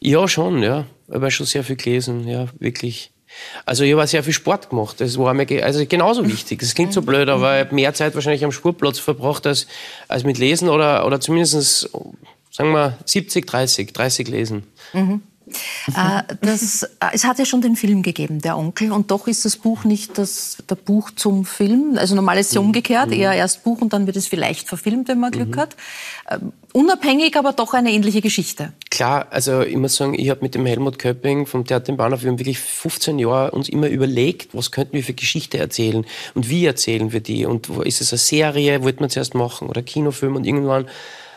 S5: Ja, schon, ja. Ich habe schon sehr viel gelesen, ja, wirklich. Also ich habe sehr viel Sport gemacht. Das war mir also genauso wichtig. Das klingt so blöd, aber ich habe mehr Zeit wahrscheinlich am Sportplatz verbracht als, als mit Lesen oder, oder zumindest, sagen wir, 70, 30, 30 Lesen. Mhm.
S1: Äh, das, äh, es hat ja schon den Film gegeben, der Onkel, und doch ist das Buch nicht das der Buch zum Film. Also normal ist es ja mhm. umgekehrt, mhm. eher erst Buch und dann wird es vielleicht verfilmt, wenn man Glück mhm. hat. Ähm, unabhängig, aber doch eine ähnliche Geschichte.
S5: Klar, also ich muss sagen, ich habe mit dem Helmut Köpping vom Theater im Bahnhof, wir haben wirklich 15 Jahre uns immer überlegt, was könnten wir für Geschichte erzählen und wie erzählen wir die und ist es eine Serie, wollte man zuerst machen oder Kinofilm und irgendwann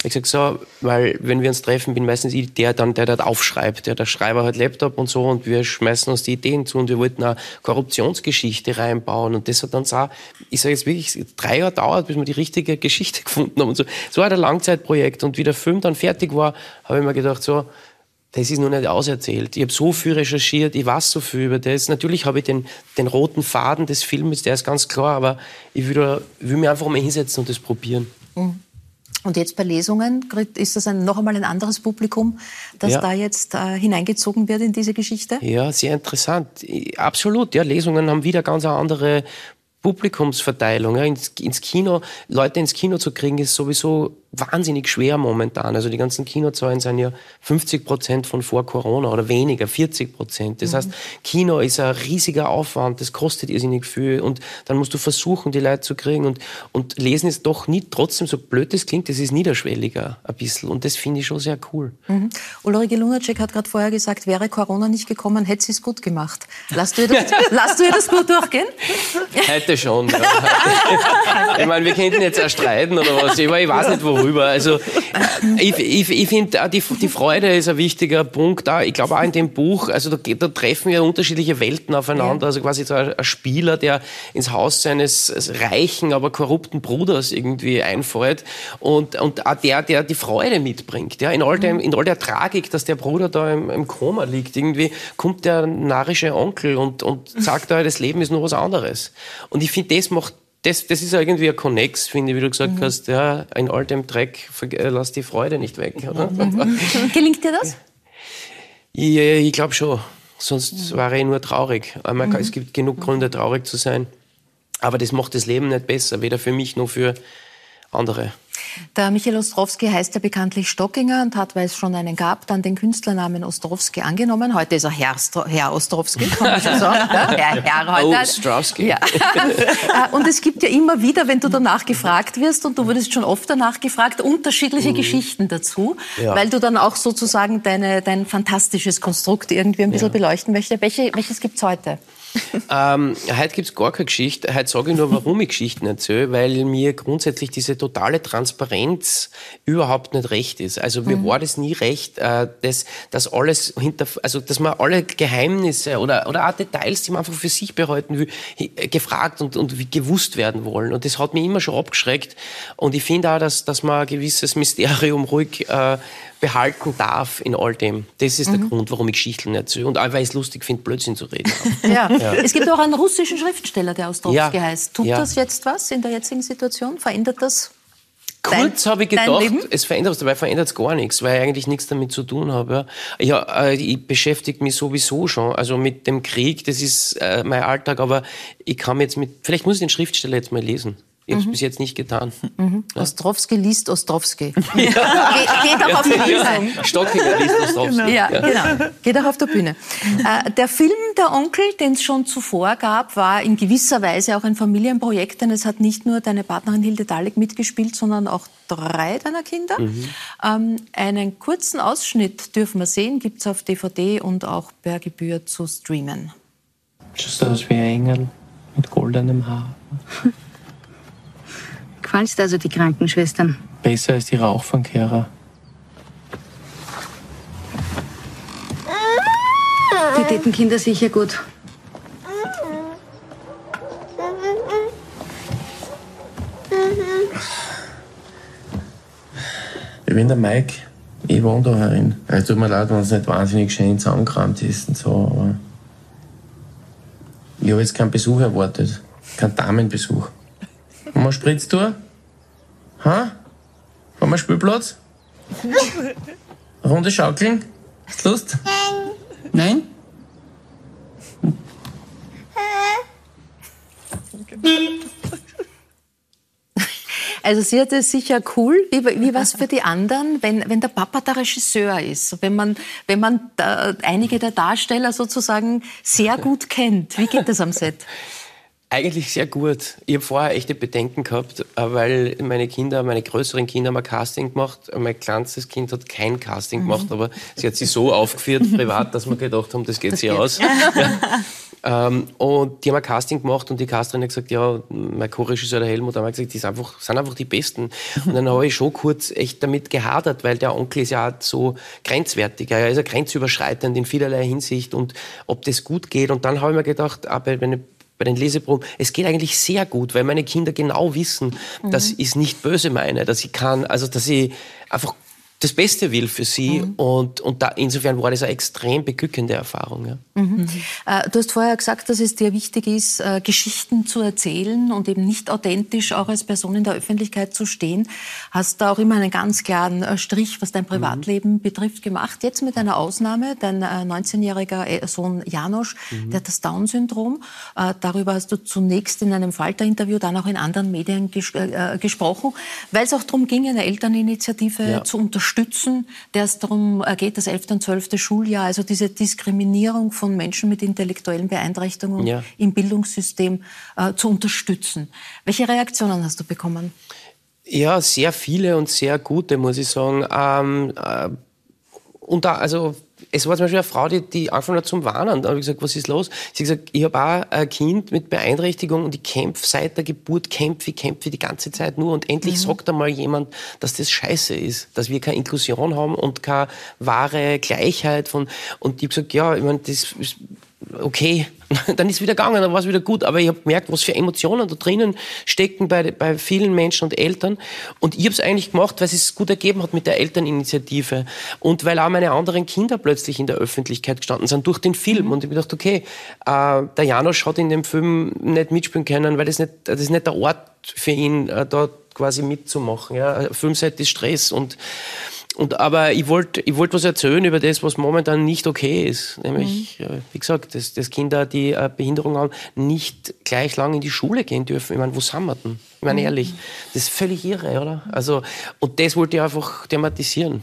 S5: ich gesagt so, weil wenn wir uns treffen, bin meistens ich der dann, der dort aufschreibt. Der, der Schreiber hat Laptop und so und wir schmeißen uns die Ideen zu und wir wollten eine Korruptionsgeschichte reinbauen und das hat dann so, ich sage jetzt wirklich, drei Jahre dauert, bis wir die richtige Geschichte gefunden haben und so. So war ein Langzeitprojekt und wie der Film dann fertig war, habe ich mir gedacht so, das ist noch nicht auserzählt. Ich habe so viel recherchiert, ich weiß so viel über das. Natürlich habe ich den, den roten Faden des Films, der ist ganz klar, aber ich will, will mich einfach mal hinsetzen und das probieren. Mhm.
S1: Und jetzt bei Lesungen ist das ein, noch einmal ein anderes Publikum, das ja. da jetzt äh, hineingezogen wird in diese Geschichte?
S5: Ja, sehr interessant. Absolut. Ja, Lesungen haben wieder ganz eine andere Publikumsverteilung. Ja. Ins, ins Kino, Leute ins Kino zu kriegen, ist sowieso wahnsinnig schwer momentan. Also die ganzen Kinozahlen sind ja 50 Prozent von vor Corona oder weniger, 40 Prozent. Das mhm. heißt, Kino ist ein riesiger Aufwand, das kostet irrsinnig viel und dann musst du versuchen, die Leute zu kriegen und, und Lesen ist doch nie, trotzdem so blöd das klingt, das ist niederschwelliger ein bisschen und das finde ich schon sehr cool.
S1: Mhm. Ulrike Lunacek hat gerade vorher gesagt, wäre Corona nicht gekommen, hätte sie es gut gemacht. Lass du ihr das, lass du ihr das gut durchgehen?
S5: Heute schon. Ja. ich meine, wir könnten jetzt auch streiten oder was, aber ich weiß nicht, worüber drüber. Also ich, ich, ich finde, die, die Freude ist ein wichtiger Punkt. Auch, ich glaube auch in dem Buch, also da, da treffen ja unterschiedliche Welten aufeinander. Ja. Also quasi so ein, ein, Spieler, der ins Haus seines reichen, aber korrupten Bruders irgendwie einfällt und, und auch der, der die Freude mitbringt. Ja, in, all dem, in all der Tragik, dass der Bruder da im, im Koma liegt, irgendwie kommt der narrische Onkel und, und sagt, das Leben ist nur was anderes. Und ich finde, das macht das, das ist irgendwie ein Connex, finde ich, wie du gesagt mhm. hast, ja, in all dem Dreck, äh, lass die Freude nicht weg. Oder?
S1: Mhm. Gelingt dir das?
S5: Ja, ich glaube schon. Sonst mhm. wäre ich nur traurig. Kann, mhm. es gibt genug Gründe, traurig zu sein. Aber das macht das Leben nicht besser, weder für mich noch für andere.
S1: Der Michael Ostrowski heißt ja bekanntlich Stockinger und hat, weil es schon einen gab, dann den Künstlernamen Ostrowski angenommen. Heute ist er Herr, Herr Ostrowski, kann man schon sagen. Ja, Herr, Herr heute.
S5: Oh, Ostrowski. Ja.
S1: Äh, und es gibt ja immer wieder, wenn du danach gefragt wirst, und du wurdest schon oft danach gefragt, unterschiedliche mhm. Geschichten dazu, ja. weil du dann auch sozusagen deine, dein fantastisches Konstrukt irgendwie ein bisschen ja. beleuchten möchtest. Welche, welches gibt es heute?
S5: Ähm, heute gibt es gar keine Geschichte. Heute sage ich nur, warum ich Geschichten erzähle, weil mir grundsätzlich diese totale Transparenz überhaupt nicht recht ist. Also mir mhm. war das nie recht, äh, dass, dass alles hinter, also dass man alle Geheimnisse oder, oder auch Details, die man einfach für sich behalten will, gefragt und, und gewusst werden wollen. Und das hat mich immer schon abgeschreckt. Und ich finde auch, dass, dass man ein gewisses Mysterium ruhig äh, behalten darf in all dem. Das ist mhm. der Grund, warum ich Geschichten erzähle. Und auch, weil ich es lustig finde, Blödsinn zu reden.
S1: ja. ja. Es gibt auch einen russischen Schriftsteller, der Ostrowski ja. heißt. Tut ja. das jetzt was in der jetzigen Situation? Verändert das
S5: Kurz habe ich gedacht, es verändert es, dabei verändert es gar nichts, weil ich eigentlich nichts damit zu tun habe. Ja, äh, ich beschäftige mich sowieso schon, also mit dem Krieg, das ist äh, mein Alltag, aber ich kann jetzt mit, vielleicht muss ich den Schriftsteller jetzt mal lesen. Ich habe es mhm. bis jetzt nicht getan.
S1: Mhm. Ja. Ostrowski liest Ostrowski. Ja. Ge geht auch auf der Bühne.
S5: Stockinger liest Ostrowski. Genau.
S1: Ja, genau. Geht auch auf der Bühne. Äh, der Film Der Onkel, den es schon zuvor gab, war in gewisser Weise auch ein Familienprojekt, denn es hat nicht nur deine Partnerin Hilde Dalek mitgespielt, sondern auch drei deiner Kinder. Mhm. Ähm, einen kurzen Ausschnitt dürfen wir sehen, gibt es auf DVD und auch per Gebühr zu streamen.
S10: Schaust aus wie ein Engel mit goldenem Haar.
S11: Gefallen dir also die Krankenschwestern?
S10: Besser als die Rauchfangkehrer.
S11: Die täten Kinder sicher gut.
S10: Ich bin der Mike. Ich wohne da herin. Es tut mir leid, wenn es nicht wahnsinnig schön zusammengekramt ist und so, aber ich habe jetzt keinen Besuch erwartet. Keinen Damenbesuch. Wir Spritztour? Ha? Haben wir Spielplatz? Runde Schaukeln? Hast Lust? Nein. Nein?
S1: Also sie hat es sicher cool. Wie, wie war es für die anderen, wenn, wenn der Papa der Regisseur ist? Wenn man, wenn man da, einige der Darsteller sozusagen sehr gut kennt. Wie geht das am Set?
S5: Eigentlich sehr gut. Ich habe vorher echte Bedenken gehabt, äh, weil meine Kinder, meine größeren Kinder haben ein Casting gemacht. Mein kleinstes Kind hat kein Casting mhm. gemacht, aber sie hat sich so aufgeführt privat, dass wir gedacht haben, das geht das sich geht. aus. Ja. Ähm, und die haben ein Casting gemacht und die Casterin hat gesagt, ja, mein Co-Regisseur, der Helmut, hat gesagt, die sind einfach, sind einfach die Besten. Und dann habe ich schon kurz echt damit gehadert, weil der Onkel ist ja auch so grenzwertig. Er ist ja grenzüberschreitend in vielerlei Hinsicht und ob das gut geht. Und dann habe ich mir gedacht, aber wenn ich bei den Leseproben, es geht eigentlich sehr gut, weil meine Kinder genau wissen, mhm. dass ich es nicht böse meine, dass ich kann, also dass ich einfach das Beste will für sie. Mhm. Und, und da, insofern war das eine extrem beglückende Erfahrung. Ja.
S1: Mhm. Äh, du hast vorher gesagt, dass es dir wichtig ist, äh, Geschichten zu erzählen und eben nicht authentisch auch als Person in der Öffentlichkeit zu stehen. Hast da auch immer einen ganz klaren äh, Strich, was dein. Privatleben mhm. betrifft, gemacht. Jetzt mit einer Ausnahme, dein 19-jähriger äh, äh, Sohn Janosch, mhm. der hat das Down-Syndrom. Äh, darüber hast du zunächst in einem Falter-Interview, dann auch in anderen Medien ges gesprochen, weil es auch darum ging, eine Elterninitiative ja. zu unterstützen unterstützen, der es darum geht, das 11. und 12. Schuljahr, also diese Diskriminierung von Menschen mit intellektuellen Beeinträchtigungen ja. im Bildungssystem äh, zu unterstützen. Welche Reaktionen hast du bekommen?
S5: Ja, sehr viele und sehr gute, muss ich sagen. Ähm, äh, und da, also es war zum Beispiel eine Frau, die, die angefangen hat zum Warnen. Da habe ich gesagt, was ist los? Sie hat gesagt, ich habe auch ein Kind mit Beeinträchtigung und ich kämpfe seit der Geburt, kämpfe, kämpfe die ganze Zeit nur und endlich mhm. sagt einmal jemand, dass das scheiße ist, dass wir keine Inklusion haben und keine wahre Gleichheit von, und ich habe gesagt, ja, ich meine, das okay, dann ist es wieder gegangen, dann war es wieder gut. Aber ich habe gemerkt, was für Emotionen da drinnen stecken bei, bei vielen Menschen und Eltern. Und ich habe es eigentlich gemacht, weil es es gut ergeben hat mit der Elterninitiative. Und weil auch meine anderen Kinder plötzlich in der Öffentlichkeit gestanden sind durch den Film. Mhm. Und ich habe gedacht, okay, äh, der Janosch hat in dem Film nicht mitspielen können, weil das nicht, das ist nicht der Ort für ihn, äh, dort quasi mitzumachen. Ja. Filmset ist Stress und Und, aber ich wollte ich wollt was erzählen über das, was momentan nicht okay ist. Nämlich, mhm. wie gesagt, dass, dass Kinder, die eine Behinderung haben, nicht gleich lang in die Schule gehen dürfen. Ich meine, wo sind wir denn? Ich meine, mhm. ehrlich, das ist völlig irre, oder? Also, und das wollte ich einfach thematisieren.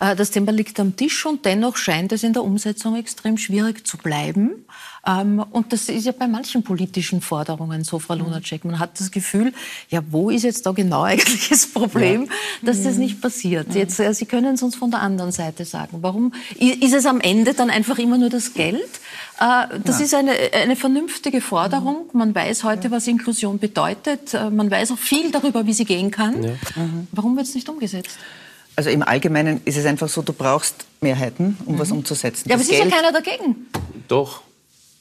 S1: Äh, das Thema liegt am Tisch und dennoch scheint es in der Umsetzung extrem schwierig zu bleiben. Ähm, und das ist ja bei manchen politischen Forderungen so, Frau Lunacek. Man hat das Gefühl, ja, wo ist jetzt da genau eigentlich das Problem, ja. dass das nicht passiert? Jetzt, äh, Sie können es uns von der anderen Seite sagen. Warum ist es am Ende dann einfach immer nur das Geld? Äh, das ja. ist eine, eine vernünftige Forderung. Man weiß heute, was Inklusion bedeutet. Man weiß auch viel darüber, wie sie gehen kann. Ja. Warum wird es nicht umgesetzt?
S6: Also im Allgemeinen ist es einfach so, du brauchst Mehrheiten, um mhm. was umzusetzen.
S1: Ja, aber es ist ja keiner dagegen.
S5: Doch.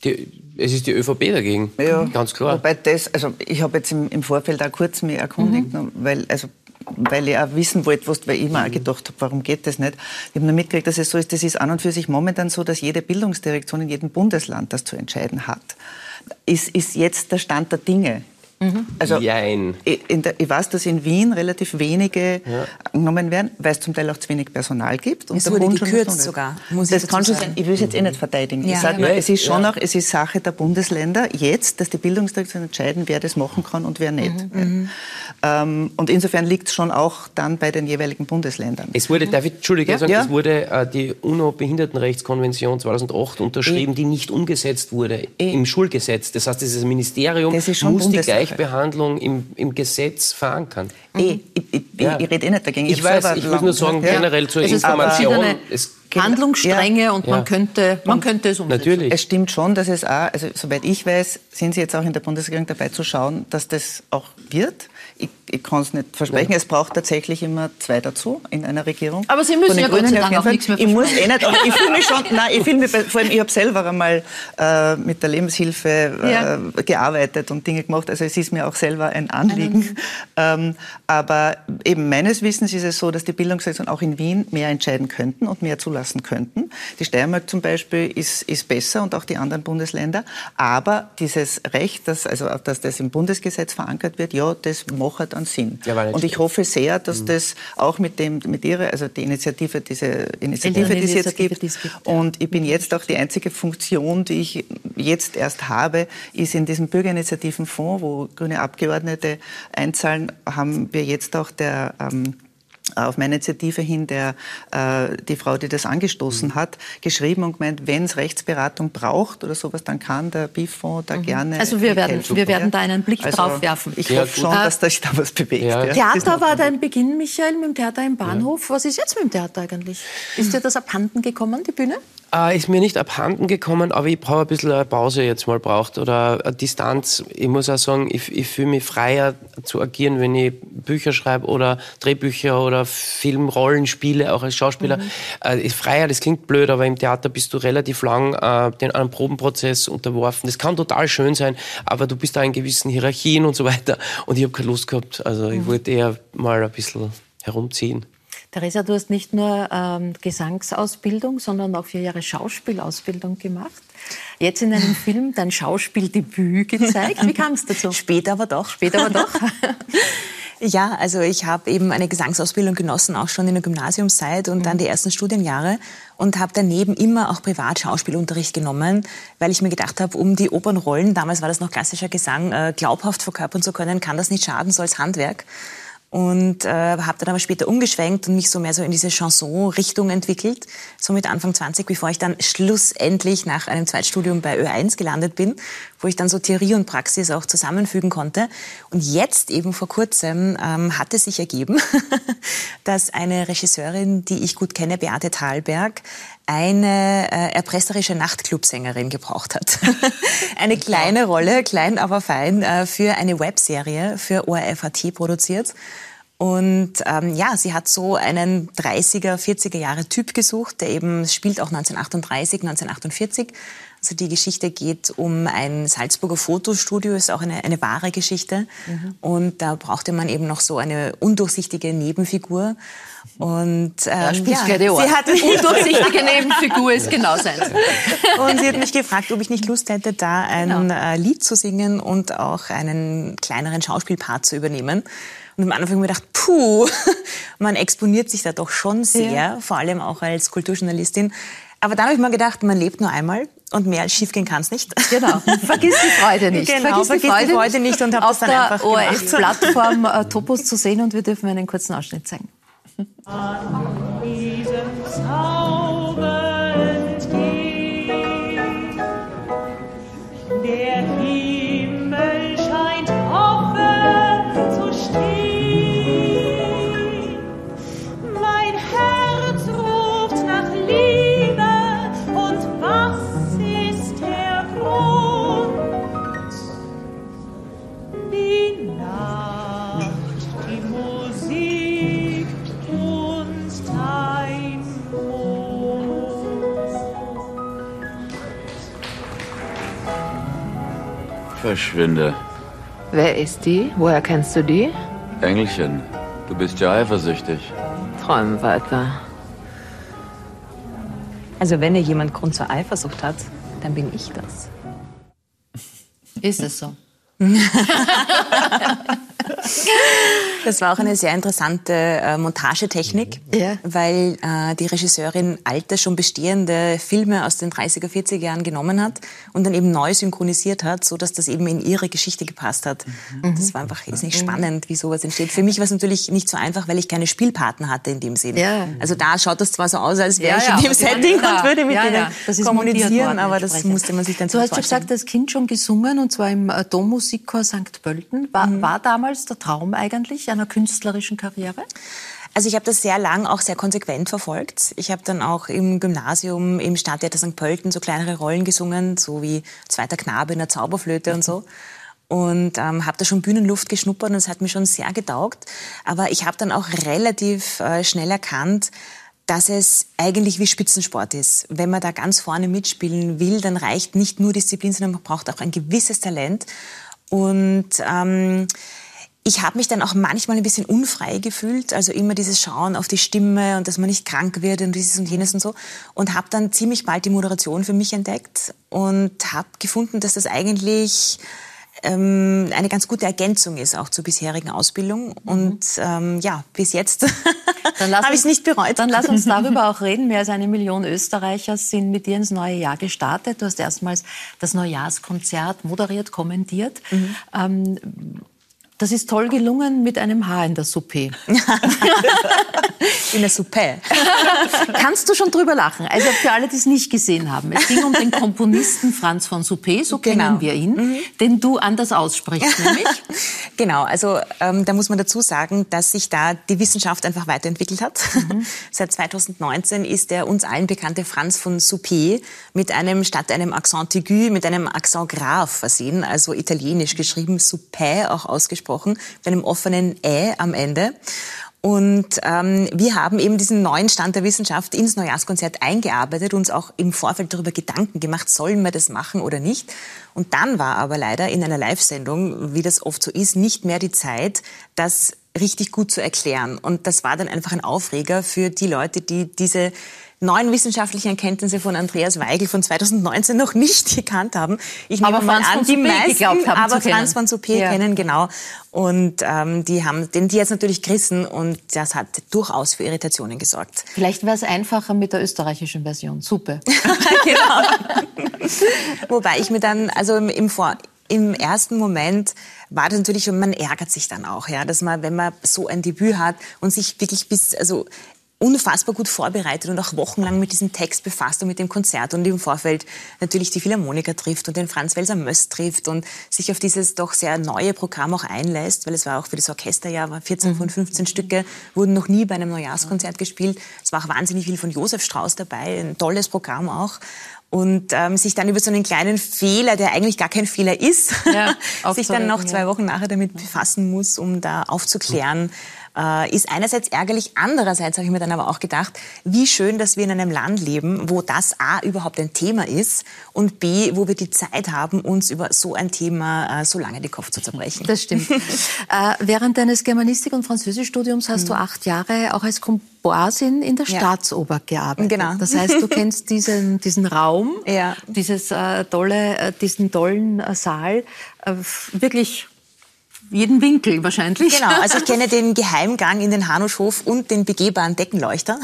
S5: Die, es ist die ÖVP dagegen, ja, ganz klar.
S6: Wobei das, also ich habe jetzt im, im, Vorfeld auch kurz mich erkundigt, mhm. weil, also, weil ich auch wissen wollte, was, weil ich mir auch gedacht habe, warum geht das nicht. Ich habe nur mitgekriegt, dass es so ist, das ist an und für sich momentan so, dass jede Bildungsdirektion in jedem Bundesland das zu entscheiden hat. Ist, ist jetzt der Stand der Dinge.
S5: Mhm. Also Jein.
S6: Der, ich weiß, dass in Wien relativ wenige ja. genommen werden, weil es zum Teil auch zu wenig Personal gibt.
S7: Und es wurde gekürzt sogar.
S6: Muss das kann schon sein. Ich will es jetzt eh nicht verteidigen. Ja. Ich sage nur, es ist schon ja. auch, es ist Sache der Bundesländer jetzt, dass die Bildungsdirektionen entscheiden, wer das machen kann und wer nicht. Mhm. mhm. Ähm, und insofern liegt es schon auch dann bei den jeweiligen Bundesländern.
S5: Es wurde, David, Entschuldige, sagen, es wurde äh, die UNO-Behindertenrechtskonvention 2008 unterschrieben, e die nicht umgesetzt wurde e im Schulgesetz. Das heißt, dieses Ministerium das muss die gleich Gleichbehandlung im, im Gesetz verankern.
S6: Mhm. Ich, ich, ja. ich, rede eh nicht dagegen.
S5: Ich, ich weiß, ich will nur sagen, ja. generell zur es Information.
S1: Es Handlungsstränge ja. und man, könnte, man könnte es
S6: umsetzen. Natürlich. Es stimmt schon, dass es auch, also soweit ich weiß, sind Sie jetzt auch in der Bundesregierung dabei zu schauen, dass das auch wird ich, ich kann es nicht versprechen. Ja. Es braucht tatsächlich immer zwei dazu in einer Regierung.
S1: Aber Sie müssen ja Gott sei Dank auch nichts mehr
S6: Ich muss eh nicht, aber ich fühle mich schon, nein, ich fühle mich, vor allem, ich habe selber einmal äh, mit der Lebenshilfe äh, ja. gearbeitet und Dinge gemacht. Also es ist mir auch selber ein Anliegen. Ähm, aber eben meines Wissens ist es so, dass die Bildungssektoren auch in Wien mehr entscheiden könnten und mehr zulassen könnten. Die Steiermark zum Beispiel ist, ist besser und auch die anderen Bundesländer. Aber dieses Recht, dass, also, dass das im Bundesgesetz verankert wird, ja, das macht hat an Sinn. Ja, und ich hoffe sehr, dass mhm. das auch mit dem, mit ihrer, also die Initiative, diese Initiative, die es jetzt gibt, gibt und ich bin jetzt auch die einzige Funktion, die ich jetzt erst habe, ist in diesem Bürgerinitiativenfonds, wo grüne Abgeordnete einzahlen, haben wir jetzt auch der ähm, auf meine Initiative hin der, äh, die Frau, die das angestoßen mhm. hat, geschrieben und gemeint, wenn es Rechtsberatung braucht oder sowas, dann kann der BIF-Fonds da mhm. gerne.
S1: Also wir werden, wir werden da einen Blick also drauf werfen.
S6: Ich ja, hoffe schon, dass sich da was bewegt. Ja.
S1: Ja. Theater war dein Beginn, Michael, mit dem Theater im Bahnhof. Was ist jetzt mit dem Theater eigentlich? Ist dir das abhanden gekommen, die Bühne?
S5: Äh, ist mir nicht abhanden gekommen, aber ich brauche ein bisschen eine Pause jetzt mal braucht oder eine Distanz. Ich muss auch sagen, ich, ich fühle mich freier zu agieren, wenn ich Bücher schreibe oder Drehbücher oder Filmrollen spiele, auch als Schauspieler. Mhm. Äh, freier, das klingt blöd, aber im Theater bist du relativ lang äh, den, einem Probenprozess unterworfen. Das kann total schön sein, aber du bist da in gewissen Hierarchien und so weiter. Und ich habe keine Lust gehabt. Also mhm. ich wollte eher mal ein bisschen herumziehen.
S1: Theresa, du hast nicht nur ähm, Gesangsausbildung, sondern auch vier Jahre Schauspielausbildung gemacht. Jetzt in einem Film dein Schauspieldebüt gezeigt. Wie kam es dazu?
S7: Später aber doch.
S1: Später aber doch.
S7: Ja, also ich habe eben eine Gesangsausbildung genossen, auch schon in der Gymnasiumszeit und mhm. dann die ersten Studienjahre und habe daneben immer auch privat Schauspielunterricht genommen, weil ich mir gedacht habe, um die Opernrollen, damals war das noch klassischer Gesang, äh, glaubhaft verkörpern zu können, kann das nicht schaden, so als Handwerk und äh, habe dann aber später umgeschwenkt und mich so mehr so in diese Chanson-Richtung entwickelt. So mit Anfang 20, bevor ich dann schlussendlich nach einem Zweitstudium bei Ö1 gelandet bin, wo ich dann so Theorie und Praxis auch zusammenfügen konnte. Und jetzt eben vor kurzem ähm, hat es sich ergeben, dass eine Regisseurin, die ich gut kenne, Beate Thalberg, eine äh, erpresserische Nachtclubsängerin gebraucht hat. eine kleine Rolle, klein aber fein, äh, für eine Webserie für ORF AT produziert. Und ähm, ja, sie hat so einen 30er, 40er Jahre Typ gesucht, der eben spielt auch 1938, 1948 also die Geschichte geht um ein Salzburger Fotostudio, ist auch eine, eine wahre Geschichte. Mhm. Und da brauchte man eben noch so eine undurchsichtige Nebenfigur. Und
S1: ähm, ja, sie hat eine undurchsichtige Nebenfigur, ist genau sein.
S7: Und sie hat mich gefragt, ob ich nicht Lust hätte, da ein genau. Äh, Lied zu singen und auch einen kleineren Schauspielpart zu übernehmen. Und am Anfang habe ich mir gedacht, puh, man exponiert sich da doch schon sehr, ja. vor allem auch als Kulturjournalistin. Aber dann habe ich mir gedacht, man lebt nur einmal und mehr als schief gehen kann es nicht.
S1: Genau. Vergiss die Freude nicht.
S7: Genau, vergiss, vergiss die, Freude die Freude nicht und habe das dann einfach
S1: gemacht. Auf der ORF-Plattform äh, Topos zu sehen und wir dürfen einen kurzen Ausschnitt zeigen. An diesem Zauber entgehen, der
S12: Verschwinde.
S13: Wer ist die? Woher kennst du die?
S12: Engelchen, du bist ja eifersüchtig.
S13: Träum weiter.
S7: Also wenn ihr jemand Grund zur Eifersucht hat, dann bin ich das.
S1: Ist es so?
S7: Das war auch eine sehr interessante äh, Montagetechnik, ja. weil äh, die Regisseurin alte, schon bestehende Filme aus den 30er, 40er Jahren genommen hat und dann eben neu synchronisiert hat, so dass das eben in ihre Geschichte gepasst hat. Mhm. Das war einfach ist nicht mhm. spannend, wie sowas entsteht. Für mich war es natürlich nicht so einfach, weil ich keine Spielpartner hatte in dem Sinn. Ja. Also da schaut das zwar so aus, als wäre ja, ich in dem Setting und würde mit denen kommunizieren, aber das musste man sich dann
S1: Du hast ja gesagt, das Kind schon gesungen und zwar im äh, Dommusikchor St. Pölten. War, mhm. war damals der Traum eigentlich einer künstlerischen Karriere?
S7: Also ich habe das sehr lang auch sehr konsequent verfolgt. Ich habe dann auch im Gymnasium im Stadttheater St. Pölten so kleinere Rollen gesungen, so wie Zweiter Knabe in der Zauberflöte und so. Und ähm, habe da schon Bühnenluft geschnuppert und es hat mir schon sehr getaugt. Aber ich habe dann auch relativ äh, schnell erkannt, dass es eigentlich wie Spitzensport ist. Wenn man da ganz vorne mitspielen will, dann reicht nicht nur Disziplin, sondern man braucht auch ein gewisses Talent. Und ähm, ich habe mich dann auch manchmal ein bisschen unfrei gefühlt, also immer dieses Schauen auf die Stimme und dass man nicht krank wird und dieses und jenes und so. Und habe dann ziemlich bald die Moderation für mich entdeckt und habe gefunden, dass das eigentlich ähm, eine ganz gute Ergänzung ist auch zur bisherigen Ausbildung. Und ähm, ja, bis jetzt habe ich es nicht bereut.
S1: Dann lass uns darüber auch reden. Mehr als eine Million Österreicher sind mit dir ins neue Jahr gestartet. Du hast erstmals das Neujahrskonzert moderiert, kommentiert. Mhm. Ähm, das ist toll gelungen mit einem Haar in der Suppe.
S7: in der Suppe.
S1: Kannst du schon drüber lachen? Also für alle, die es nicht gesehen haben. Es ging um den Komponisten Franz von Suppé, so genau. kennen wir ihn, mhm. den du anders aussprichst, nämlich.
S7: genau, also ähm, da muss man dazu sagen, dass sich da die Wissenschaft einfach weiterentwickelt hat. Mhm. Seit 2019 ist der uns allen bekannte Franz von Suppé mit einem, statt einem Accent aigu, mit einem Accent grave versehen, also italienisch geschrieben, Suppé auch ausgesprochen gesprochen, mit einem offenen Ä am Ende. Und ähm, wir haben eben diesen neuen Stand der Wissenschaft ins Neujahrskonzert eingearbeitet, uns auch im Vorfeld darüber Gedanken gemacht, sollen wir das machen oder nicht. Und dann war aber leider in einer Live-Sendung, wie das oft so ist, nicht mehr die Zeit, das richtig gut zu erklären. Und das war dann einfach ein Aufreger für die Leute, die diese neuen wissenschaftlichen Erkenntnisse von Andreas Weigel von 2019 noch nicht gekannt haben. Ich nehme aber mal Franz an, die meisten, aber Franz von Suppé ja. kennen, genau. Und ähm, die haben den die jetzt natürlich gerissen und das hat durchaus für Irritationen gesorgt.
S1: Vielleicht wäre es einfacher mit der österreichischen Version. Suppe.
S7: genau. Wobei ich mir dann, also im, Vor im ersten Moment war das natürlich, und man ärgert sich dann auch, ja, dass man, wenn man so ein Debüt hat und sich wirklich bis, also unfassbar gut vorbereitet und auch wochenlang mit diesem Text befasst und mit dem Konzert und im Vorfeld natürlich die Philharmoniker trifft und den Franz Welser Möst trifft und sich auf dieses doch sehr neue Programm auch einlässt, weil es war auch für das Orchesterjahr, 14 von 15 Stücke wurden noch nie bei einem Neujahrskonzert gespielt. Es war auch wahnsinnig viel von Josef Strauß dabei, ein tolles Programm auch. Und ähm, sich dann über so einen kleinen Fehler, der eigentlich gar kein Fehler ist, ja, sich dann noch zwei Wochen nachher damit befassen muss, um da aufzuklären, äh, ist einerseits ärgerlich, andererseits habe ich mir dann aber auch gedacht, wie schön, dass wir in einem Land leben, wo das A überhaupt ein Thema ist und B, wo wir die Zeit haben, uns über so ein Thema äh, so lange den Kopf zu zerbrechen.
S1: Das stimmt. äh, während deines Germanistik- und Französischstudiums hast mhm. du acht Jahre auch als Komparsin in der ja. Staatsoper gearbeitet. Genau. Das heißt, du kennst diesen, diesen Raum, ja. dieses, äh, tolle, äh, diesen tollen äh, Saal wirklich jeden Winkel wahrscheinlich.
S7: Genau, also ich kenne den Geheimgang in den Hanuschhof und den begehbaren Deckenleuchter.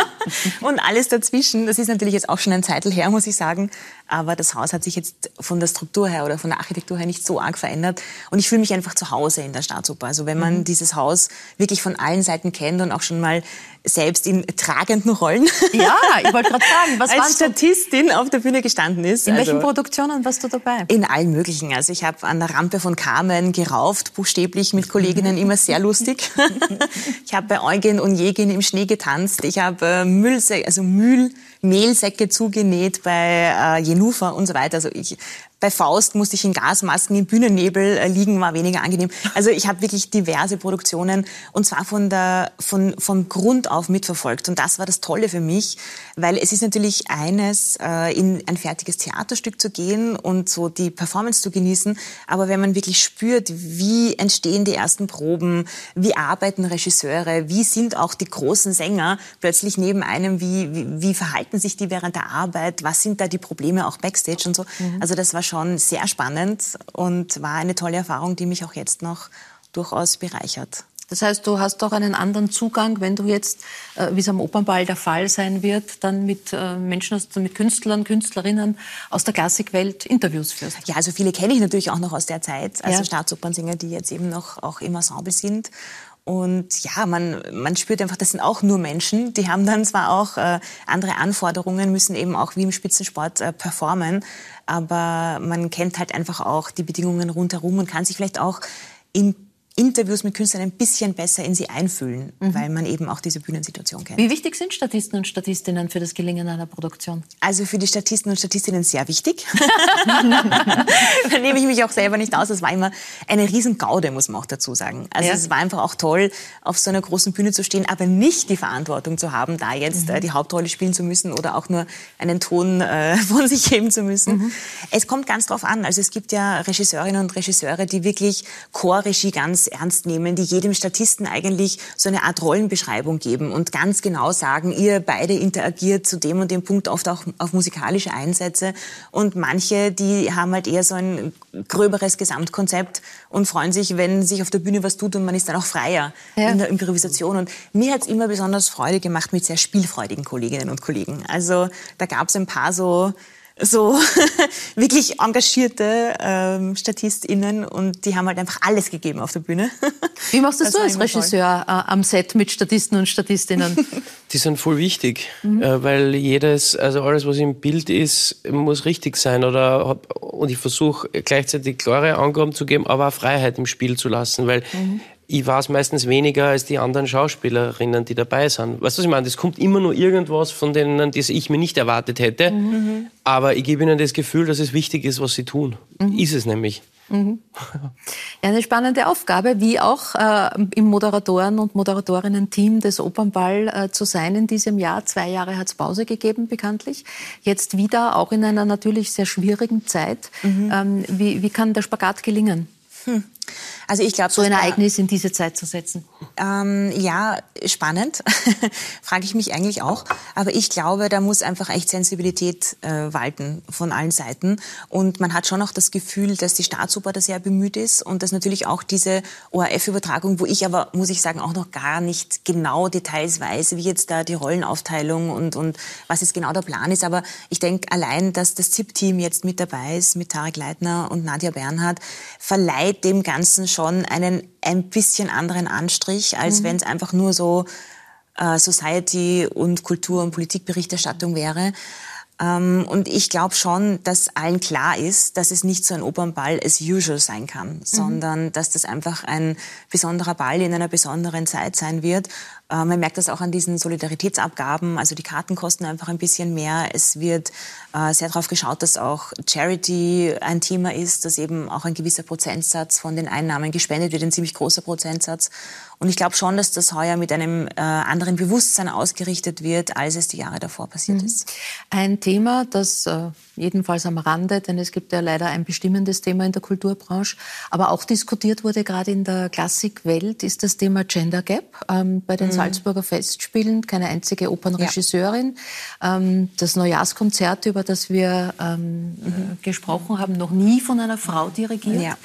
S7: und alles dazwischen. Das ist natürlich jetzt auch schon ein Zeitl her, muss ich sagen. Aber das Haus hat sich jetzt von der Struktur her oder von der Architektur her nicht so arg verändert. Und ich fühle mich einfach zu Hause in der Staatsoper. Also wenn man mhm. dieses Haus wirklich von allen Seiten kennt und auch schon mal selbst in tragenden Rollen.
S1: Ja, ich wollte gerade sagen, was
S7: als Statistin auf der Bühne gestanden ist.
S1: In also welchen Produktionen warst du dabei?
S7: In allen möglichen. Also ich habe an der Rampe von Carmen gerauft, buchstäblich mit Kolleginnen immer sehr lustig. ich habe bei Eugen und Jegin im Schnee getanzt. Ich habe äh, Müllsäcke, also Müll, Mehlsäcke zugenäht bei äh, Jenufa und so weiter. Also ich bei Faust musste ich in Gasmasken im Bühnennebel äh, liegen, war weniger angenehm. Also ich habe wirklich diverse Produktionen und zwar von der, von, vom Grund auf mitverfolgt. Und das war das Tolle für mich, weil es ist natürlich eines, äh, in ein fertiges Theaterstück zu gehen und so die Performance zu genießen. Aber wenn man wirklich spürt, wie entstehen die ersten Proben, wie arbeiten Regisseure, wie sind auch die großen Sänger plötzlich neben einem, wie, wie, wie verhalten sich die während der Arbeit, was sind da die Probleme auch backstage und so. Mhm. Also das war schon sehr spannend und war eine tolle Erfahrung, die mich auch jetzt noch durchaus bereichert.
S1: Das heißt, du hast doch einen anderen Zugang, wenn du jetzt, äh, wie es am Opernball der Fall sein wird, dann mit äh, Menschen, mit Künstlern, Künstlerinnen aus der Klassikwelt Interviews führst.
S7: Ja, also viele kenne ich natürlich auch noch aus der Zeit, also ja. Staatsopernsänger, die jetzt eben noch auch im Ensemble sind. Und ja, man, man spürt einfach, das sind auch nur Menschen. Die haben dann zwar auch äh, andere Anforderungen, müssen eben auch wie im Spitzensport äh, performen, aber man kennt halt einfach auch die Bedingungen rundherum und kann sich vielleicht auch in Interviews mit Künstlern ein bisschen besser in sie einfühlen, mhm. weil man eben auch diese Bühnensituation kennt.
S1: Wie wichtig sind Statisten und Statistinnen für das Gelingen einer Produktion?
S7: Also für die Statisten und Statistinnen sehr wichtig. da nehme ich mich auch selber nicht aus. Es war immer eine Riesengaude, muss man auch dazu sagen. Also ja. es war einfach auch toll, auf so einer großen Bühne zu stehen, aber nicht die Verantwortung zu haben, da jetzt mhm. äh, die Hauptrolle spielen zu müssen oder auch nur einen Ton äh, von sich geben zu müssen. Mhm. Es kommt ganz drauf an. Also es gibt ja Regisseurinnen und Regisseure, die wirklich Chorregie ganz ernst nehmen, die jedem Statisten eigentlich so eine Art Rollenbeschreibung geben und ganz genau sagen, ihr beide interagiert zu dem und dem Punkt oft auch auf musikalische Einsätze. Und manche, die haben halt eher so ein gröberes Gesamtkonzept und freuen sich, wenn sich auf der Bühne was tut und man ist dann auch freier ja. in der Improvisation. Und mir hat es immer besonders Freude gemacht mit sehr spielfreudigen Kolleginnen und Kollegen. Also da gab es ein paar so so wirklich engagierte ähm, StatistInnen und die haben halt einfach alles gegeben auf der Bühne.
S1: Wie machst das du als Regisseur äh, am Set mit Statisten und Statistinnen?
S5: Die sind voll wichtig, mhm. äh, weil jedes, also alles, was im Bild ist, muss richtig sein. Oder, und ich versuche gleichzeitig klare Angaben zu geben, aber auch Freiheit im Spiel zu lassen, weil mhm ich weiß meistens weniger als die anderen Schauspielerinnen, die dabei sind. Weißt du, was ich meine? Es kommt immer nur irgendwas von denen, das ich mir nicht erwartet hätte. Mhm. Aber ich gebe ihnen das Gefühl, dass es wichtig ist, was sie tun. Mhm. Ist es nämlich. Mhm.
S1: Ja, eine spannende Aufgabe, wie auch äh, im Moderatoren- und Moderatorinnen-Team des Opernball äh, zu sein in diesem Jahr. Zwei Jahre hat es Pause gegeben, bekanntlich. Jetzt wieder, auch in einer natürlich sehr schwierigen Zeit. Mhm. Ähm, wie, wie kann der Spagat gelingen? Hm.
S7: Also ich glaube,
S1: so ein Ereignis in diese Zeit zu setzen.
S7: Ähm, ja, spannend, frage ich mich eigentlich auch. Aber ich glaube, da muss einfach echt Sensibilität äh, walten von allen Seiten. Und man hat schon auch das Gefühl, dass die Staatsoper da sehr bemüht ist und dass natürlich auch diese ORF-Übertragung, wo ich aber, muss ich sagen, auch noch gar nicht genau Details weiß, wie jetzt da die Rollenaufteilung und, und was jetzt genau der Plan ist. Aber ich denke allein, dass das ZIP-Team jetzt mit dabei ist, mit Tarek Leitner und Nadja Bernhardt, verleiht dem Ganzen schon einen ein bisschen anderen Anstrich, als mhm. wenn es einfach nur so äh, Society und Kultur- und Politikberichterstattung wäre. Ähm, und ich glaube schon, dass allen klar ist, dass es nicht so ein Opernball as usual sein kann, mhm. sondern dass das einfach ein besonderer Ball in einer besonderen Zeit sein wird. Äh, man merkt das auch an diesen Solidaritätsabgaben, also die Karten kosten einfach ein bisschen mehr. Es wird äh, sehr darauf geschaut, dass auch Charity ein Thema ist, dass eben auch ein gewisser Prozentsatz von den Einnahmen gespendet wird, ein ziemlich großer Prozentsatz. Und ich glaube schon, dass das heuer mit einem äh, anderen Bewusstsein ausgerichtet wird, als es die Jahre davor passiert mhm. ist.
S1: Ein Thema, das äh, jedenfalls am Rande, denn es gibt ja leider ein bestimmendes Thema in der Kulturbranche, aber auch diskutiert wurde gerade in der Klassikwelt, ist das Thema Gender Gap. Ähm, bei den mhm. Salzburger Festspielen keine einzige Opernregisseurin. Ja. Ähm, das Neujahrskonzert, über das wir ähm, mhm. gesprochen haben, noch nie von einer Frau dirigiert.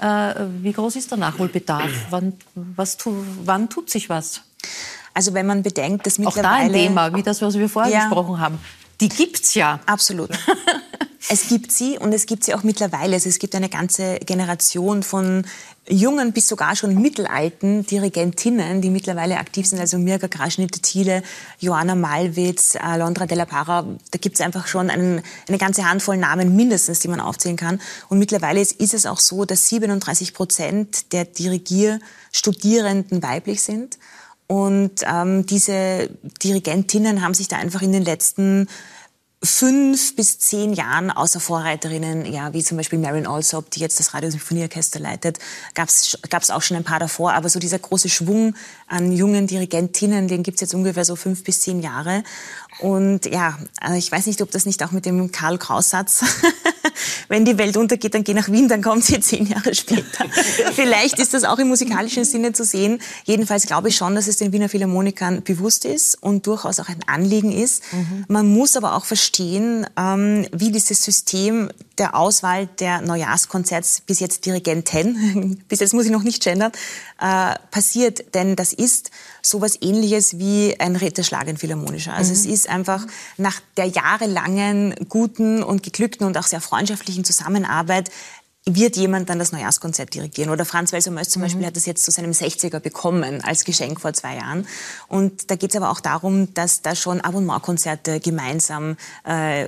S1: Ja. Äh, wie groß ist der Nachholbedarf? Wann, was wann tut sich was?
S7: Also wenn man bedenkt, dass
S1: mittlerweile... Auch da ein Thema, wie das, was wir vorher ja, gesprochen haben. Die gibt's ja.
S7: Absolut. es gibt sie und es gibt sie auch mittlerweile. Also es gibt eine ganze Generation von jungen bis sogar schon mittelalten Dirigentinnen, die mittlerweile aktiv sind, also Mirka Kraschnitte-Thiele, Joanna Malwitz, Londra Della Parra, da gibt es einfach schon einen, eine ganze Handvoll Namen mindestens, die man aufzählen kann. Und mittlerweile ist, ist es auch so, dass 37 Prozent der Dirigierstudierenden weiblich sind. Und ähm, diese Dirigentinnen haben sich da einfach in den letzten fünf bis zehn Jahren außer Vorreiterinnen, ja, wie zum Beispiel Marion Alsop, die jetzt das Radiosymphonieorchester leitet, gab es auch schon ein paar davor. Aber so dieser große Schwung an jungen Dirigentinnen, den gibt es jetzt ungefähr so fünf bis zehn Jahre. Und ja, also ich weiß nicht, ob das nicht auch mit dem Karl Kraus-Satz, wenn die Welt untergeht, dann geh nach Wien, dann kommt sie zehn Jahre später. Vielleicht ist das auch im musikalischen Sinne zu sehen. Jedenfalls glaube ich schon, dass es den Wiener Philharmonikern bewusst ist und durchaus auch ein Anliegen ist. Mhm. Man muss aber auch verstehen, ähm, wie dieses System der Auswahl der Neujahrskonzerts bis jetzt Dirigenten, bis jetzt muss ich noch nicht gendern, äh, passiert. Denn das ist sowas ähnliches wie ein Räteschlag in Philharmonischer. Also mhm. es ist einfach nach der jahrelangen guten und geglückten und auch sehr freundschaftlichen Zusammenarbeit wird jemand dann das Neujahrskonzert dirigieren. Oder Franz Welser Möss zum mhm. Beispiel hat das jetzt zu seinem 60er bekommen als Geschenk vor zwei Jahren. Und da geht es aber auch darum, dass da schon Abonnementkonzerte gemeinsam äh,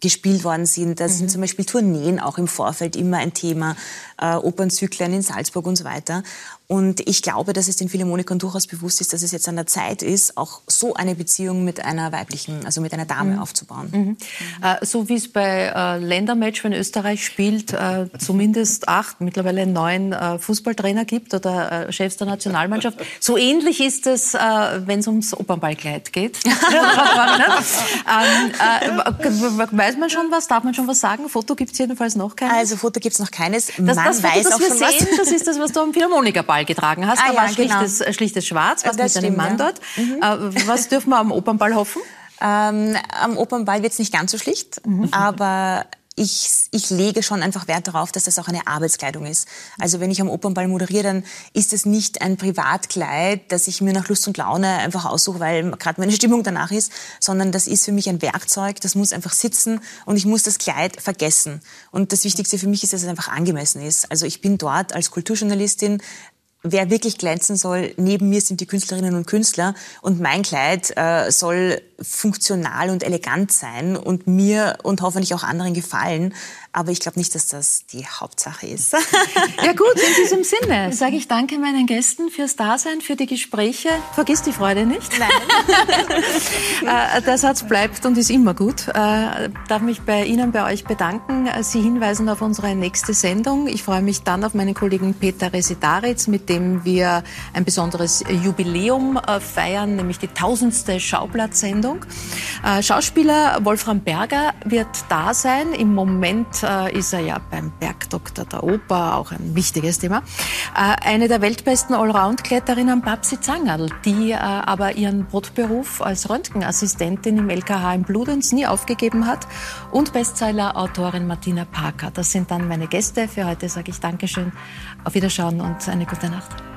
S7: gespielt worden sind. Da mhm. sind zum Beispiel Tourneen auch im Vorfeld immer ein Thema, äh, Opernzyklen in Salzburg und so weiter. Und ich glaube, dass es den Philharmonikern durchaus bewusst ist, dass es jetzt an der Zeit ist, auch so eine Beziehung mit einer weiblichen, also mit einer Dame mhm. aufzubauen.
S1: Mhm. Äh, so wie es bei äh, Ländermatch, wenn Österreich spielt, äh, zumindest acht, mittlerweile neun äh, Fußballtrainer gibt oder äh, Chefs der Nationalmannschaft. So ähnlich ist es, äh, wenn es ums Opernballkleid geht. ähm, weiß man schon was? Darf man schon was sagen? Foto gibt es jedenfalls noch keines?
S7: Also Foto gibt es noch keines.
S1: Das, man das Foto, weiß das auch wir schon sehen, was. das ist das, was du am Philharmonikerball Opernball getragen hast. Ah, da ja, war schlichtes, genau. schlichtes Schwarz, was mit deinem Mann dort. Mhm. Äh, was dürfen wir am Opernball hoffen?
S7: Ähm, am Opernball wird es nicht ganz so schlicht, mhm. aber ich, ich lege schon einfach Wert darauf, dass das auch eine Arbeitskleidung ist. Also wenn ich am Opernball moderiere, dann ist es nicht ein Privatkleid, das ich mir nach Lust und Laune einfach aussuche, weil gerade meine Stimmung danach ist, sondern das ist für mich ein Werkzeug, das muss einfach sitzen und ich muss das Kleid vergessen. Und das Wichtigste für mich ist, dass es einfach angemessen ist. Also ich bin dort als Kulturjournalistin wer wirklich glänzen soll, neben mir sind die Künstlerinnen und Künstler und mein Kleid äh, soll funktional und elegant sein und mir und hoffentlich auch anderen gefallen. Aber ich glaube nicht, dass das die Hauptsache ist.
S1: Ja gut, in diesem Sinne sage ich danke meinen Gästen fürs Dasein, für die Gespräche. Vergiss die Freude nicht.
S7: Nein.
S1: Äh, der Satz bleibt und ist immer gut. Ich äh, darf mich bei Ihnen, bei euch bedanken. Sie hinweisen auf unsere nächste Sendung. Ich freue mich dann auf meinen Kollegen Peter Resitaritz, mit dem wir ein besonderes Jubiläum äh, feiern, nämlich die tausendste Schauplatzsendung. Schauspieler Wolfram Berger wird da sein. Im Moment äh, ist er ja beim Bergdoktor der Oper, auch ein wichtiges Thema. Äh, eine der weltbesten Allround-Kletterinnen, Babsi Zangerl, die äh, aber ihren Brotberuf als Röntgenassistentin im LKH in Bludenz nie aufgegeben hat. Und Bestseller-Autorin Martina Parker. Das sind dann meine Gäste. Für heute sage ich Dankeschön, auf Wiederschauen und eine gute Nacht. Weihnachten.